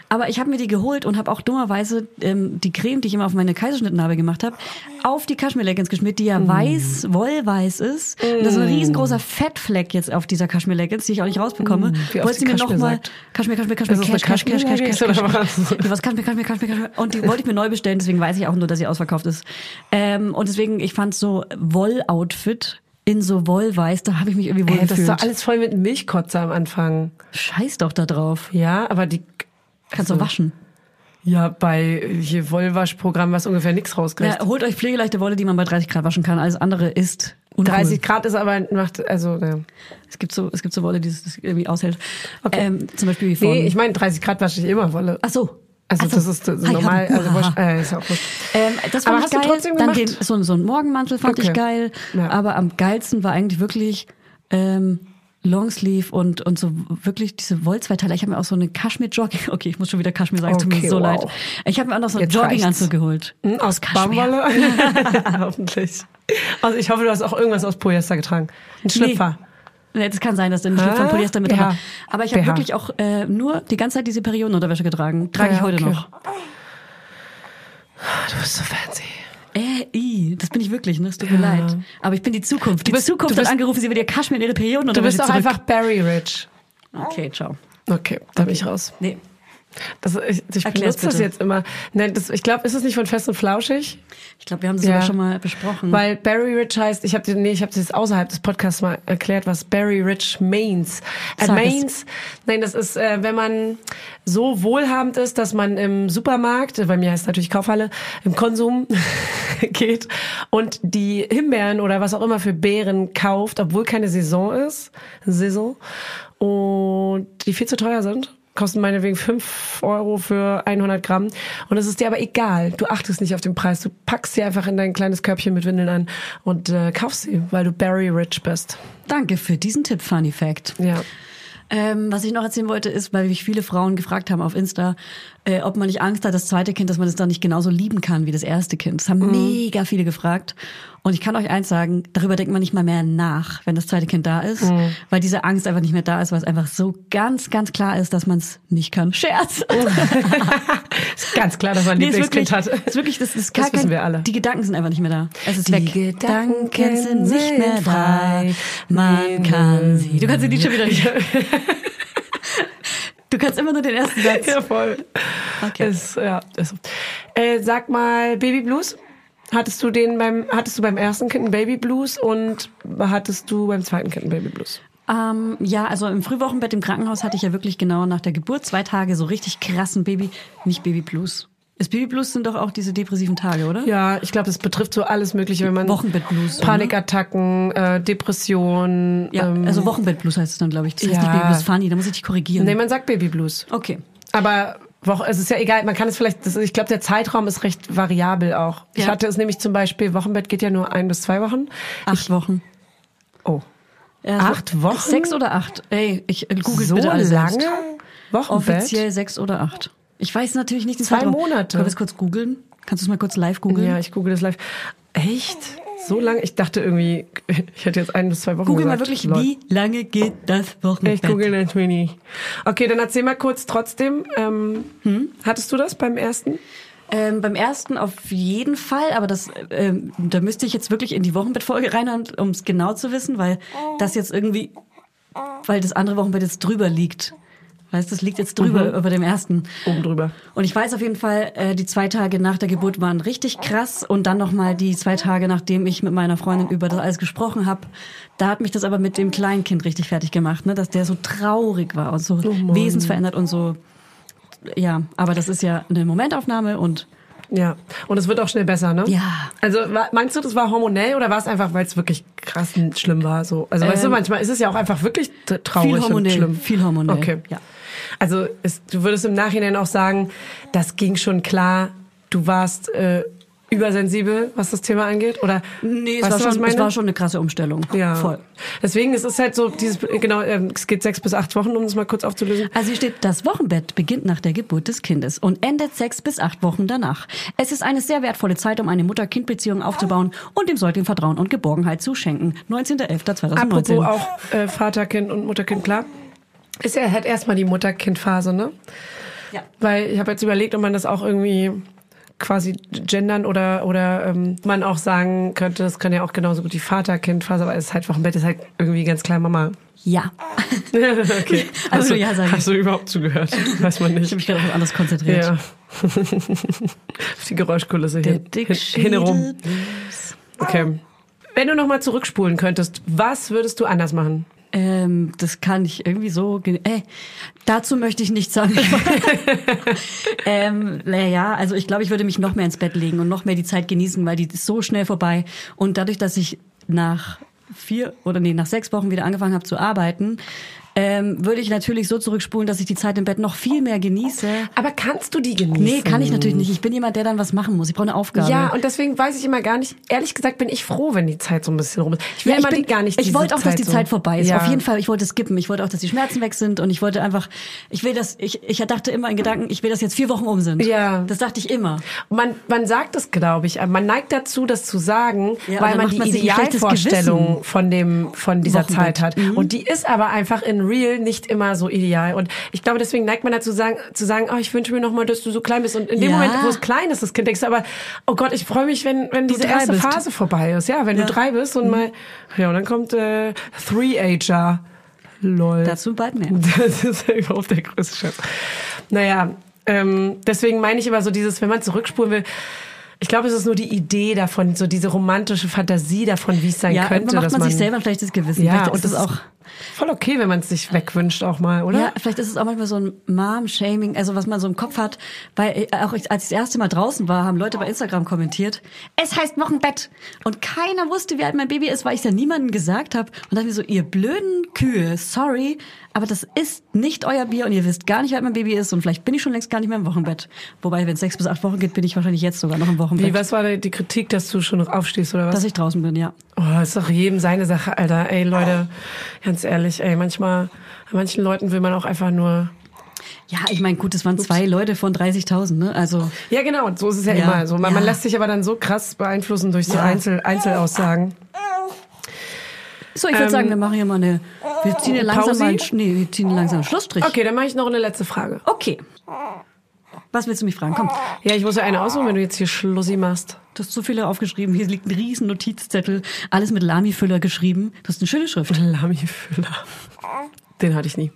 Aber ich habe mir die geholt und habe auch dummerweise ähm, die Creme, die ich immer auf meine Kaiserschnittnarbe gemacht habe, auf die Kaschmir-Leggings geschmiert, die ja Mm. weiß, wollweiß ist. Und da ist ein riesengroßer Fettfleck jetzt auf dieser Kaschmir-Leggings, die ich auch nicht rausbekomme. Mm. wollte sie mir Kaschmir nochmal... Kaschmir, Kaschmir, Kaschmir, Cash, Cash, Cash, Cash, Cash, Cash, was? Die Kaschmir, Kaschmir, Kaschmir, Kaschmir. Und die wollte ich mir neu bestellen, deswegen weiß ich auch nur, dass sie ausverkauft ist. Ähm, und deswegen, ich fand so Woll-Outfit in so Wollweiß, da habe ich mich irgendwie wohl Ey, das ist doch alles voll mit Milchkotze am Anfang. Scheiß doch da drauf. Ja, aber die... Kannst Also, du waschen. Ja, bei hier Wollwaschprogramm, was ungefähr nichts rauskriegt. Ja, holt euch pflegeleichte Wolle, die man bei 30 Grad waschen kann. Alles andere ist uncool. 30 Grad ist aber, macht, also, ja. Es gibt so, es gibt so Wolle, die das irgendwie aushält. Okay. Ähm, zum Beispiel wie von. Nee, ich meine, 30 Grad wasche ich immer Wolle. Ach so. Also so. das ist, das Ah, normal, also wurscht, äh, ist auch wurscht. Ähm, das Aber fand hast ich du geil. trotzdem Dann den, so, so einen Morgenmantel fand Okay. ich geil. Ja. Aber am geilsten war eigentlich wirklich ähm, Longsleeve und, und so wirklich diese Wollzweiteiler. Ich habe mir auch so eine Kaschmir-Jogging... Okay, ich muss schon wieder Kaschmir sagen, tut mir Okay, so wow. leid. Ich habe mir auch noch so einen Jogginganzug geholt. Hm, aus. Baumwolle? Hoffentlich. Also ich hoffe, du hast auch irgendwas aus Polyester getragen. Ein Schlüpfer. Nee, das kann sein, dass der Schlüpfer von Polyester mit ja. dabei. Aber ich habe wirklich auch äh, nur die ganze Zeit diese Periodenunterwäsche getragen. Trage Ja, ich heute okay. noch. Du bist so fancy. Äh, i, das bin ich wirklich, ne? Es tut mir Ja. leid. Aber ich bin die Zukunft. Die bist- Zukunft du bist- hat angerufen, sie will ihr Kaschmir in ihre Du Periodenunterwäsche bist auch zurück. einfach Barry Rich. Okay, ciao. Okay, da bin ich raus. Nee. Das, ich ich Erklär's benutze das bitte. jetzt immer. Nein, das, ich glaube, ist es nicht von Fest und Flauschig? Ich glaube, wir haben das Ja. sogar schon mal besprochen. Weil Barry Rich heißt, ich habe nee, ich habe das außerhalb des Podcasts mal erklärt, was Barry Rich means. Es. means, nein, das ist, äh, wenn man so wohlhabend ist, dass man im Supermarkt, bei mir heißt es natürlich Kaufhalle, im Konsum geht und die Himbeeren oder was auch immer für Beeren kauft, obwohl keine Saison ist, Saison, und die viel zu teuer sind kosten meinetwegen 5 Euro für 100 Gramm. Und es ist dir aber egal. Du achtest nicht auf den Preis. Du packst sie einfach in dein kleines Körbchen mit Windeln an und äh, kaufst sie, weil du Barry Rich bist. Danke für diesen Tipp, Funny Fact. Ja. Ähm, was ich noch erzählen wollte, ist, weil mich viele Frauen gefragt haben auf Insta, äh, ob man nicht Angst hat, das zweite Kind, dass man es dann nicht genauso lieben kann wie das erste Kind. Das haben Mhm. mega viele gefragt. Und ich kann euch eins sagen, darüber denkt man nicht mal mehr nach, wenn das zweite Kind da ist, Mhm. weil diese Angst einfach nicht mehr da ist, weil es einfach so ganz, ganz klar ist, dass man es nicht kann. Scherz! Ist ganz klar, dass man ein Nee, Lieblingskind hat. ist wirklich, das ist Das wissen kein, wir alle. Die Gedanken sind einfach nicht mehr da. Es ist Die weg. Gedanken sind nicht mehr da. frei. Man kann sie. Du kannst den Lied schon wieder nicht. Du kannst immer nur den ersten Satz. Ja, voll. Okay. Ist, ja, so. Äh, sag mal, Baby Blues? Hattest du den beim, hattest du beim ersten Kind einen Baby Blues und hattest du beim zweiten Kind einen Baby Blues? Ähm, ja, also im Frühwochenbett im Krankenhaus hatte ich ja wirklich genau nach der Geburt zwei Tage so richtig krassen Baby, nicht Baby Blues. Ist Baby Blues sind doch auch diese depressiven Tage, oder? Ja, ich glaube, das betrifft so alles Mögliche, wenn man Wochenbettblues? Panikattacken, äh, Depressionen. Ja, ähm, also Wochenbettblues heißt es dann, glaube ich. Das heißt ja. nicht Baby Blues Funny, da muss ich dich korrigieren. Nee, man sagt Baby Blues. okay. Aber Woche, es ist ja egal, man kann es vielleicht, das, ich glaube, der Zeitraum ist recht variabel auch. Ich Ja. hatte es nämlich zum Beispiel, Wochenbett geht ja nur ein bis zwei Wochen. Acht Wochen. Oh. Ja, Acht so- Wochen? Sechs oder acht. Ey, ich äh, google so bitte alles lange? selbst. Wochenbett? Offiziell sechs oder acht. Ich weiß natürlich nicht den Zwei Zeitraum. Monate. Können wir es kurz googeln? Kannst du es mal kurz live googeln? Ja, ich google das live. Echt? So lange? Ich dachte irgendwie, ich hätte jetzt ein bis zwei Wochen Google mal gesagt. wirklich, Lol. wie lange geht das Wochenbett? Ich google natürlich nicht. Okay, dann erzähl mal kurz trotzdem. Ähm, Hm? Hattest du das beim ersten? Ähm, beim ersten auf jeden Fall, aber das, ähm, da müsste ich jetzt wirklich in die Wochenbettfolge rein, um es genau zu wissen, weil das jetzt irgendwie, weil das andere Wochenbett jetzt drüber liegt. Weißt, das liegt jetzt drüber über dem ersten. Oben drüber. Und ich weiß auf jeden Fall, äh, die zwei Tage nach der Geburt waren richtig krass und dann nochmal die zwei Tage, nachdem ich mit meiner Freundin über das alles gesprochen habe, da hat mich das aber mit dem Kleinkind richtig fertig gemacht, ne? dass der so traurig war und so wesensverändert und so. Ja, aber das ist ja eine Momentaufnahme und Ja. Und es wird auch schnell besser, ne? Ja. Also meinst du, das war hormonell oder war es einfach, weil es wirklich krass schlimm war? So, also weißt du, Ähm, manchmal ist es ja auch einfach wirklich traurig viel hormonell, und schlimm. viel hormonell. Okay. Ja. Also es, du würdest im Nachhinein auch sagen, das ging schon klar, du warst äh, übersensibel, was das Thema angeht? Oder Nee, es war, schon, es war schon eine krasse Umstellung. ja. Voll. Deswegen es ist halt so, dieses, genau, ähm, es geht sechs bis acht Wochen, um es mal kurz aufzulösen. Also hier steht, das Wochenbett beginnt nach der Geburt des Kindes und endet sechs bis acht Wochen danach. Es ist eine sehr wertvolle Zeit, um eine Mutter-Kind-Beziehung aufzubauen und dem Säugling Vertrauen und Geborgenheit zu schenken. 19.11.2019. Apropos auch äh, Vaterkind und Mutterkind, klar. Ist ja halt erstmal die Mutter-Kind-Phase, ne? Ja. Weil ich habe jetzt überlegt, ob man das auch irgendwie quasi gendern oder oder ähm, man auch sagen könnte, das kann ja auch genauso gut die Vater-Kind-Phase, aber es ist halt Wochenbett ist halt irgendwie ganz klar Mama. Ja. okay. Also Hast du, ja sagen. hast du überhaupt zugehört? Weiß man Ich habe nicht. mich gerade auf anderes konzentriert. Ja. Auf die Geräuschkulisse Der hin, hin, hinherum. Okay. Wenn du nochmal zurückspulen könntest, was würdest du anders machen? Ähm, das kann ich irgendwie so. ge- Äh, dazu möchte ich nichts sagen. ähm, naja, also ich glaube, ich würde mich noch mehr ins Bett legen und noch mehr die Zeit genießen, weil die ist so schnell vorbei. Und dadurch, dass ich nach vier oder nee, nach sechs Wochen wieder angefangen habe zu arbeiten, ähm, würde ich natürlich so zurückspulen, dass ich die Zeit im Bett noch viel mehr genieße. Aber kannst du die genießen? Nee, kann ich natürlich nicht. Ich bin jemand, der dann was machen muss. Ich brauche eine Aufgabe. Ja, und deswegen weiß ich immer gar nicht, ehrlich gesagt bin ich froh, wenn die Zeit so ein bisschen rum ist. Ich will Ja, immer bin, die gar nicht Ich wollte auch, dass die so- Zeit vorbei ist. Ja. Auf jeden Fall. Ich wollte skippen. Ich wollte auch, dass die Schmerzen weg sind. Und ich wollte einfach, ich will das, ich, ich dachte immer in Gedanken, ich will, dass jetzt vier Wochen um sind. Ja. Das dachte ich immer. Man, man sagt es, glaube ich, aber man neigt dazu, das zu sagen, Ja, weil man die man Idealvorstellung von dem, von dieser Wochenbett. Zeit hat. Mhm. Und die ist aber einfach in real nicht immer so ideal. Und ich glaube, deswegen neigt man dazu sagen, zu sagen, oh, ich wünsche mir noch mal, dass du so klein bist. Und in dem Ja. Moment, wo es klein ist, das Kind, denkst du aber, oh Gott, ich freue mich, wenn, wenn diese erste bist. Phase vorbei ist. Ja, wenn Ja. Mhm. du drei bist und mal, ja, und dann kommt, äh, Three-Ager. Lol. Dazu bald mehr. Das ist ja überhaupt der größte Scheiß. Naja, ähm, deswegen meine ich immer so dieses, wenn man zurückspulen will, ich glaube, es ist nur die Idee davon, so diese romantische Fantasie davon, wie es sein Ja, könnte, irgendwann macht dass man, man sich selber ein schlechtes Gewissen. ja, Vielleicht und das auch. Voll okay, wenn man es sich wegwünscht auch mal, oder? Ja, vielleicht ist es auch manchmal so ein Mom-Shaming, also was man so im Kopf hat, weil äh, auch ich, als ich das erste Mal draußen war, haben Leute bei Instagram kommentiert, es heißt Wochenbett. Und keiner wusste, wie alt mein Baby ist, weil ich es ja niemandem gesagt habe. Und dachte mir so, ihr blöden Kühe, sorry, aber das ist nicht euer Bier und ihr wisst gar nicht, wie alt mein Baby ist und vielleicht bin ich schon längst gar nicht mehr im Wochenbett. Wobei, wenn es sechs bis acht Wochen geht, bin ich wahrscheinlich jetzt sogar noch im Wochenbett. Wie, was war die Kritik, dass du schon noch aufstehst oder was? Dass ich draußen bin, ja. Oh, ist doch jedem seine Sache, Alter. Ey, Leute, ganz ehrlich, ey, manchmal, manchen Leuten will man auch einfach nur Ja, ich meine, gut, es waren zwei Leute von 30.000, ne? Also, Ja, genau, so ist es ja, Ja. immer. So, man, man Ja. lässt sich aber dann so krass beeinflussen durch so Ja. Einzel, Einzelaussagen. so, ich würde Ähm, sagen, wir machen hier mal eine, wir ziehen hier langsam mal, nee, wir ziehen langsam einen Schlussstrich. Okay, dann mache ich noch eine letzte Frage. Okay. Was willst du mich fragen? Komm, Ja, ich muss ja eine aussuchen, wenn du jetzt hier Schlussi machst. du hast so viele aufgeschrieben. Hier liegt ein riesen Notizzettel, alles mit Lami-Füller geschrieben. Du hast eine schöne Schrift. Lami-Füller. Den hatte ich nie.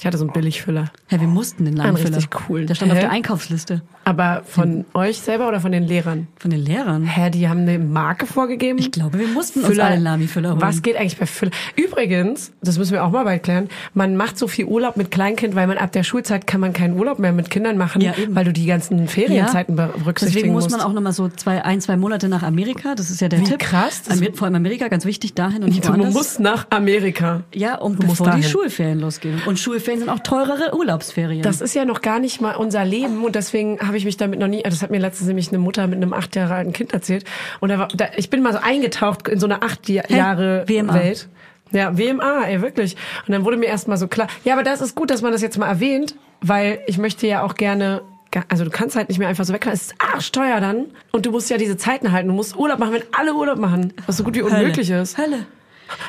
Ich hatte so einen Billigfüller. Ja, wir mussten den Lami-Füller. richtig coolen. Der stand auf Hä? der Einkaufsliste Aber von euch selber oder von den Lehrern? von den Lehrern. Hä, die haben eine Marke vorgegeben? Ich glaube, wir mussten uns alle einen Lami-Füller holen. Was geht eigentlich bei Füller? Übrigens, das müssen wir auch mal bald klären, man macht so viel Urlaub mit Kleinkind, weil man ab der Schulzeit kann man keinen Urlaub mehr mit Kindern machen, Ja, eben. weil du die ganzen Ferienzeiten berücksichtigen Deswegen muss musst. man auch nochmal so zwei, ein, zwei Monate nach Amerika. Das ist ja der Wie Tipp. krass. Das- Amer- Vor allem Amerika, ganz wichtig, dahin und nicht du woanders. musst nach Amerika. ja, und Du musst bevor die dahin. Schulferien losgehen. Und Schulferien sind auch teurere Urlaubsferien. Das ist ja noch gar nicht mal unser Leben und deswegen habe ich mich damit noch nie, das hat mir letztens nämlich eine Mutter mit einem acht Jahre alten Kind erzählt und da war, da, ich bin mal so eingetaucht in so eine acht Ja- Jahre WMA. Welt. Ja, WMA, ey, wirklich. Und dann wurde mir erst mal so klar, ja, aber das ist gut, dass man das jetzt mal erwähnt, weil ich möchte ja auch gerne, also du kannst halt nicht mehr einfach so weg, es ist arschteuer dann und du musst ja diese Zeiten halten, du musst Urlaub machen, wenn alle Urlaub machen, was so gut wie unmöglich ist. Hölle.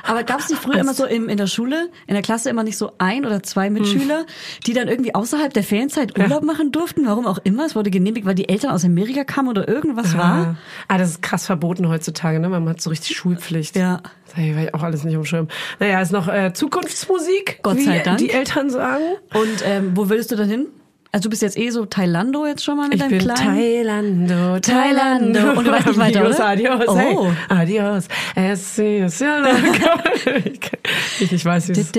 Aber gab es nicht früher immer so im, in der Schule, in der Klasse immer nicht so ein oder zwei Mitschüler, die dann irgendwie außerhalb der Ferienzeit Urlaub machen durften? Warum auch immer. Es wurde genehmigt, weil die Eltern aus Amerika kamen oder irgendwas war. Ah. ah, das ist krass verboten heutzutage, ne? Man hat so richtig Schulpflicht. Ja. Das habe ich auch alles nicht Schirm. Naja, ist noch äh, Zukunftsmusik, Gott sei Dank. die Eltern sagen. Und ähm, wo willst du dann hin? Also du bist jetzt eh so Tailando jetzt schon mal mit Ich deinem bin Kleinen? Tailando. Tailando. Und du weißt nicht weiter, Adios, oder? adios, Oh. hey. Adios. Es ist ja ich nicht weiß, wie es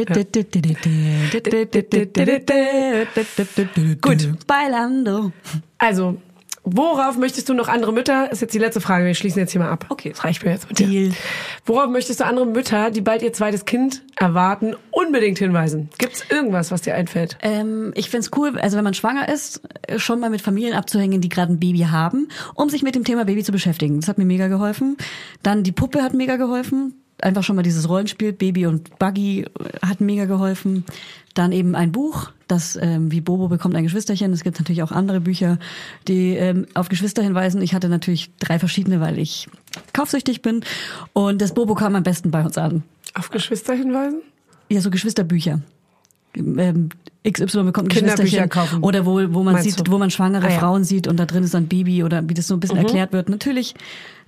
Gut. Bailando. Also, Worauf möchtest du noch andere Mütter? Ist jetzt die letzte Frage. Wir schließen jetzt hier mal ab. Okay. Das reicht mir jetzt mit dir. Deal. Worauf möchtest du andere Mütter, die bald ihr zweites Kind erwarten, unbedingt hinweisen? Gibt's irgendwas, was dir einfällt? Ähm, ich find's cool, also wenn man schwanger ist, schon mal mit Familien abzuhängen, die gerade ein Baby haben, um sich mit dem Thema Baby zu beschäftigen. Das hat mir mega geholfen. Dann die Puppe hat mega geholfen. Einfach schon mal dieses Rollenspiel, Baby und Buggy äh, hat mega geholfen. Dann eben ein Buch, das ähm, wie Bobo bekommt ein Geschwisterchen. Es gibt natürlich auch andere Bücher, die ähm, auf Geschwister hinweisen. Ich hatte natürlich drei verschiedene, weil ich kaufsüchtig bin. Und das Bobo kam am besten bei uns an. Auf Geschwister hinweisen? Ja, so Geschwisterbücher. Ähm, XY bekommt ein Kinderbücher kaufen. Oder wo, wo man Meinst sieht, du? wo man schwangere Ah, ja. Frauen sieht und da drin ist ein Baby oder wie das so ein bisschen erklärt wird. Natürlich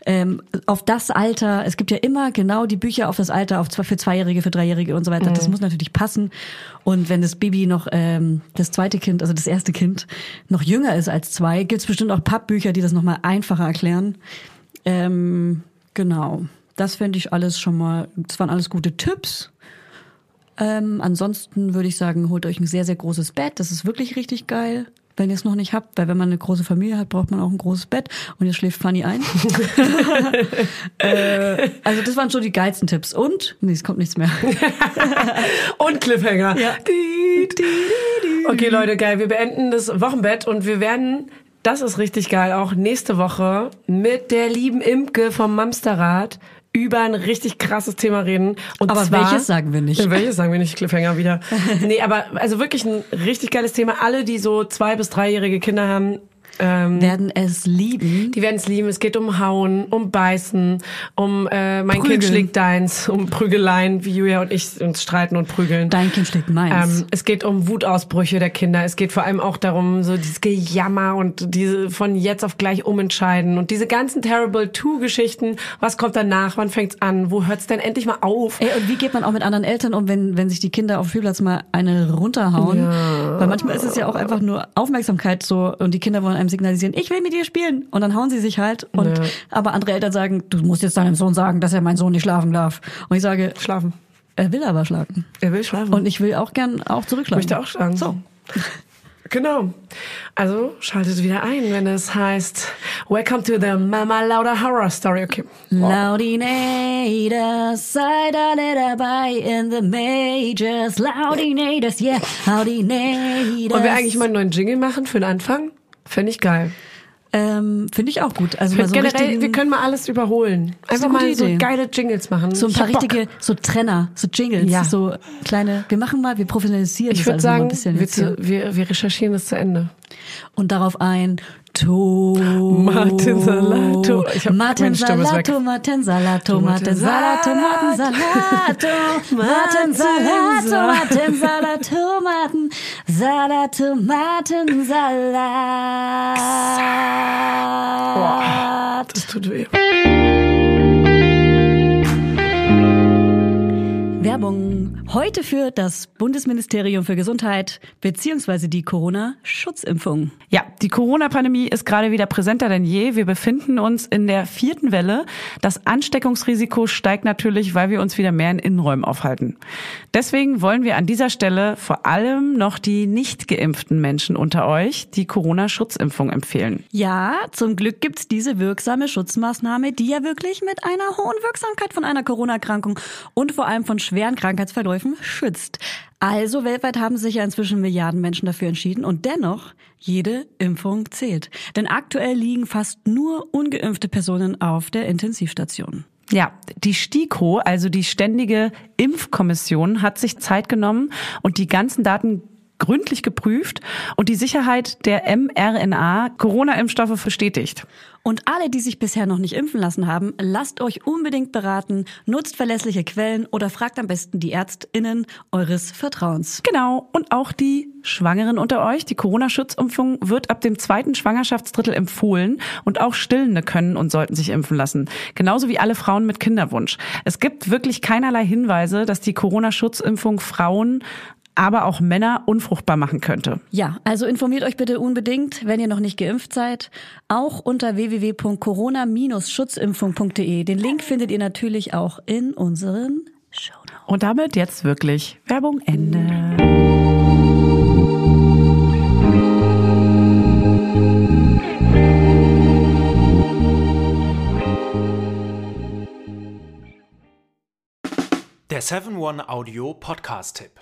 ähm, auf das Alter, es gibt ja immer genau die Bücher auf das Alter, auf zwei, für Zweijährige, für Dreijährige und so weiter. Das muss natürlich passen. Und wenn das Baby noch, ähm, das zweite Kind, also das erste Kind, noch jünger ist als zwei, gibt's bestimmt auch Pappbücher, die das nochmal einfacher erklären. Ähm, genau. Das fände ich alles schon mal, das waren alles gute Tipps. Ähm, ansonsten würde ich sagen, holt euch ein sehr, sehr großes Bett. Das ist wirklich richtig geil, wenn ihr es noch nicht habt. Weil wenn man eine große Familie hat, braucht man auch ein großes Bett. Und jetzt schläft Fanny ein. äh, also das waren schon die geilsten Tipps. Und, nee, es kommt nichts mehr. Und Cliffhanger. Ja. Okay, Leute, geil. Wir beenden das Wochenbett und wir werden, das ist richtig geil, auch nächste Woche mit der lieben Imke vom Mamsterrad über ein richtig krasses Thema reden. Und Aber zwar, welches sagen wir nicht? Welches sagen wir nicht? Cliffhanger wieder. nee, aber also wirklich ein richtig geiles Thema. Alle, die so zwei- bis dreijährige Kinder haben, ähm, Werden es lieben. die werden es lieben. Es geht um Hauen, um Beißen, um äh, mein Prügeln. Kind schlägt deins, um Prügeleien, wie Julia und ich uns streiten und prügeln. Dein Kind schlägt meins. Ähm, es geht um Wutausbrüche der Kinder. Es geht vor allem auch darum, so dieses Gejammer und diese von jetzt auf gleich umentscheiden und diese ganzen Terrible Two-Geschichten. Was kommt danach? Wann fängt's an? Wo hört's denn endlich mal auf? Ey, und wie geht man auch mit anderen Eltern um, wenn, wenn sich die Kinder auf dem Spielplatz mal eine runterhauen? Weil manchmal ist es ja auch einfach nur Aufmerksamkeit so und die Kinder wollen einem signalisieren, ich will mit dir spielen. Und dann hauen sie sich halt. Und Ja. aber andere Eltern sagen, du musst jetzt deinem Sohn sagen, dass er mein Sohn nicht schlafen darf. Und ich sage, Schlafen. er will aber schlafen. Er will schlafen. Und ich will auch gern auch zurückschlafen. möchte auch schlagen. So. Genau. Also schaltet wieder ein, wenn es heißt Welcome to the Mama Lauda Horror Story. Okay. Laudinators, seid alle dabei in the majors. Laudinators, yeah, Laudinators. Wollen wir eigentlich mal einen neuen Jingle machen für den Anfang? Fände ich geil. Ähm, Finde ich auch gut. Also mal so Generell, wir können mal alles überholen. Einfach mal so Idee. geile Jingles machen. so ein Ich paar hab Bock. richtige, so Trenner, so Jingles, Ja. so kleine. Wir machen mal, wir professionalisieren Ich das würde mal sagen, ein bisschen hier. zu, wir, wir recherchieren das zu Ende. und darauf ein To Martin Salato. Ich hab- Martin weg. Salato, Martin Salato, Martin Salato, Martin Salato, Martin Salato, Martin Salato, Martin Salato, Martin Salat. Das tut weh. Werbung. Heute für das Bundesministerium für Gesundheit beziehungsweise die Corona-Schutzimpfung. Ja, die Corona-Pandemie ist gerade wieder präsenter denn je. Wir befinden uns in der vierten Welle. Das Ansteckungsrisiko steigt natürlich, weil wir uns wieder mehr in Innenräumen aufhalten. Deswegen wollen wir an dieser Stelle vor allem noch die nicht geimpften Menschen unter euch die Corona-Schutzimpfung empfehlen. Ja, zum Glück gibt's diese wirksame Schutzmaßnahme, die ja wirklich mit einer hohen Wirksamkeit von einer Corona-Erkrankung und vor allem von schweren Krankheitsverläufen schützt. Also weltweit haben sich ja inzwischen Milliarden Menschen dafür entschieden und dennoch jede Impfung zählt. Denn aktuell liegen fast nur ungeimpfte Personen auf der Intensivstation. Ja, die STIKO, also die Ständige Impfkommission, hat sich Zeit genommen und die ganzen Daten gründlich geprüft und die Sicherheit der mRNA-Corona-Impfstoffe bestätigt. Und alle, die sich bisher noch nicht impfen lassen haben, lasst euch unbedingt beraten, nutzt verlässliche Quellen oder fragt am besten die ÄrztInnen eures Vertrauens. Genau, und auch die Schwangeren unter euch. Die Corona-Schutzimpfung wird ab dem zweiten Schwangerschaftsdrittel empfohlen und auch Stillende können und sollten sich impfen lassen. Genauso wie alle Frauen mit Kinderwunsch. Es gibt wirklich keinerlei Hinweise, dass die Corona-Schutzimpfung Frauen aber auch Männer unfruchtbar machen könnte. Ja, also informiert euch bitte unbedingt, wenn ihr noch nicht geimpft seid, auch unter www.corona-schutzimpfung.de. Den Link findet ihr natürlich auch in unseren Show. Und damit jetzt wirklich Werbung Ende. Der 7-One Audio Podcast-Tipp.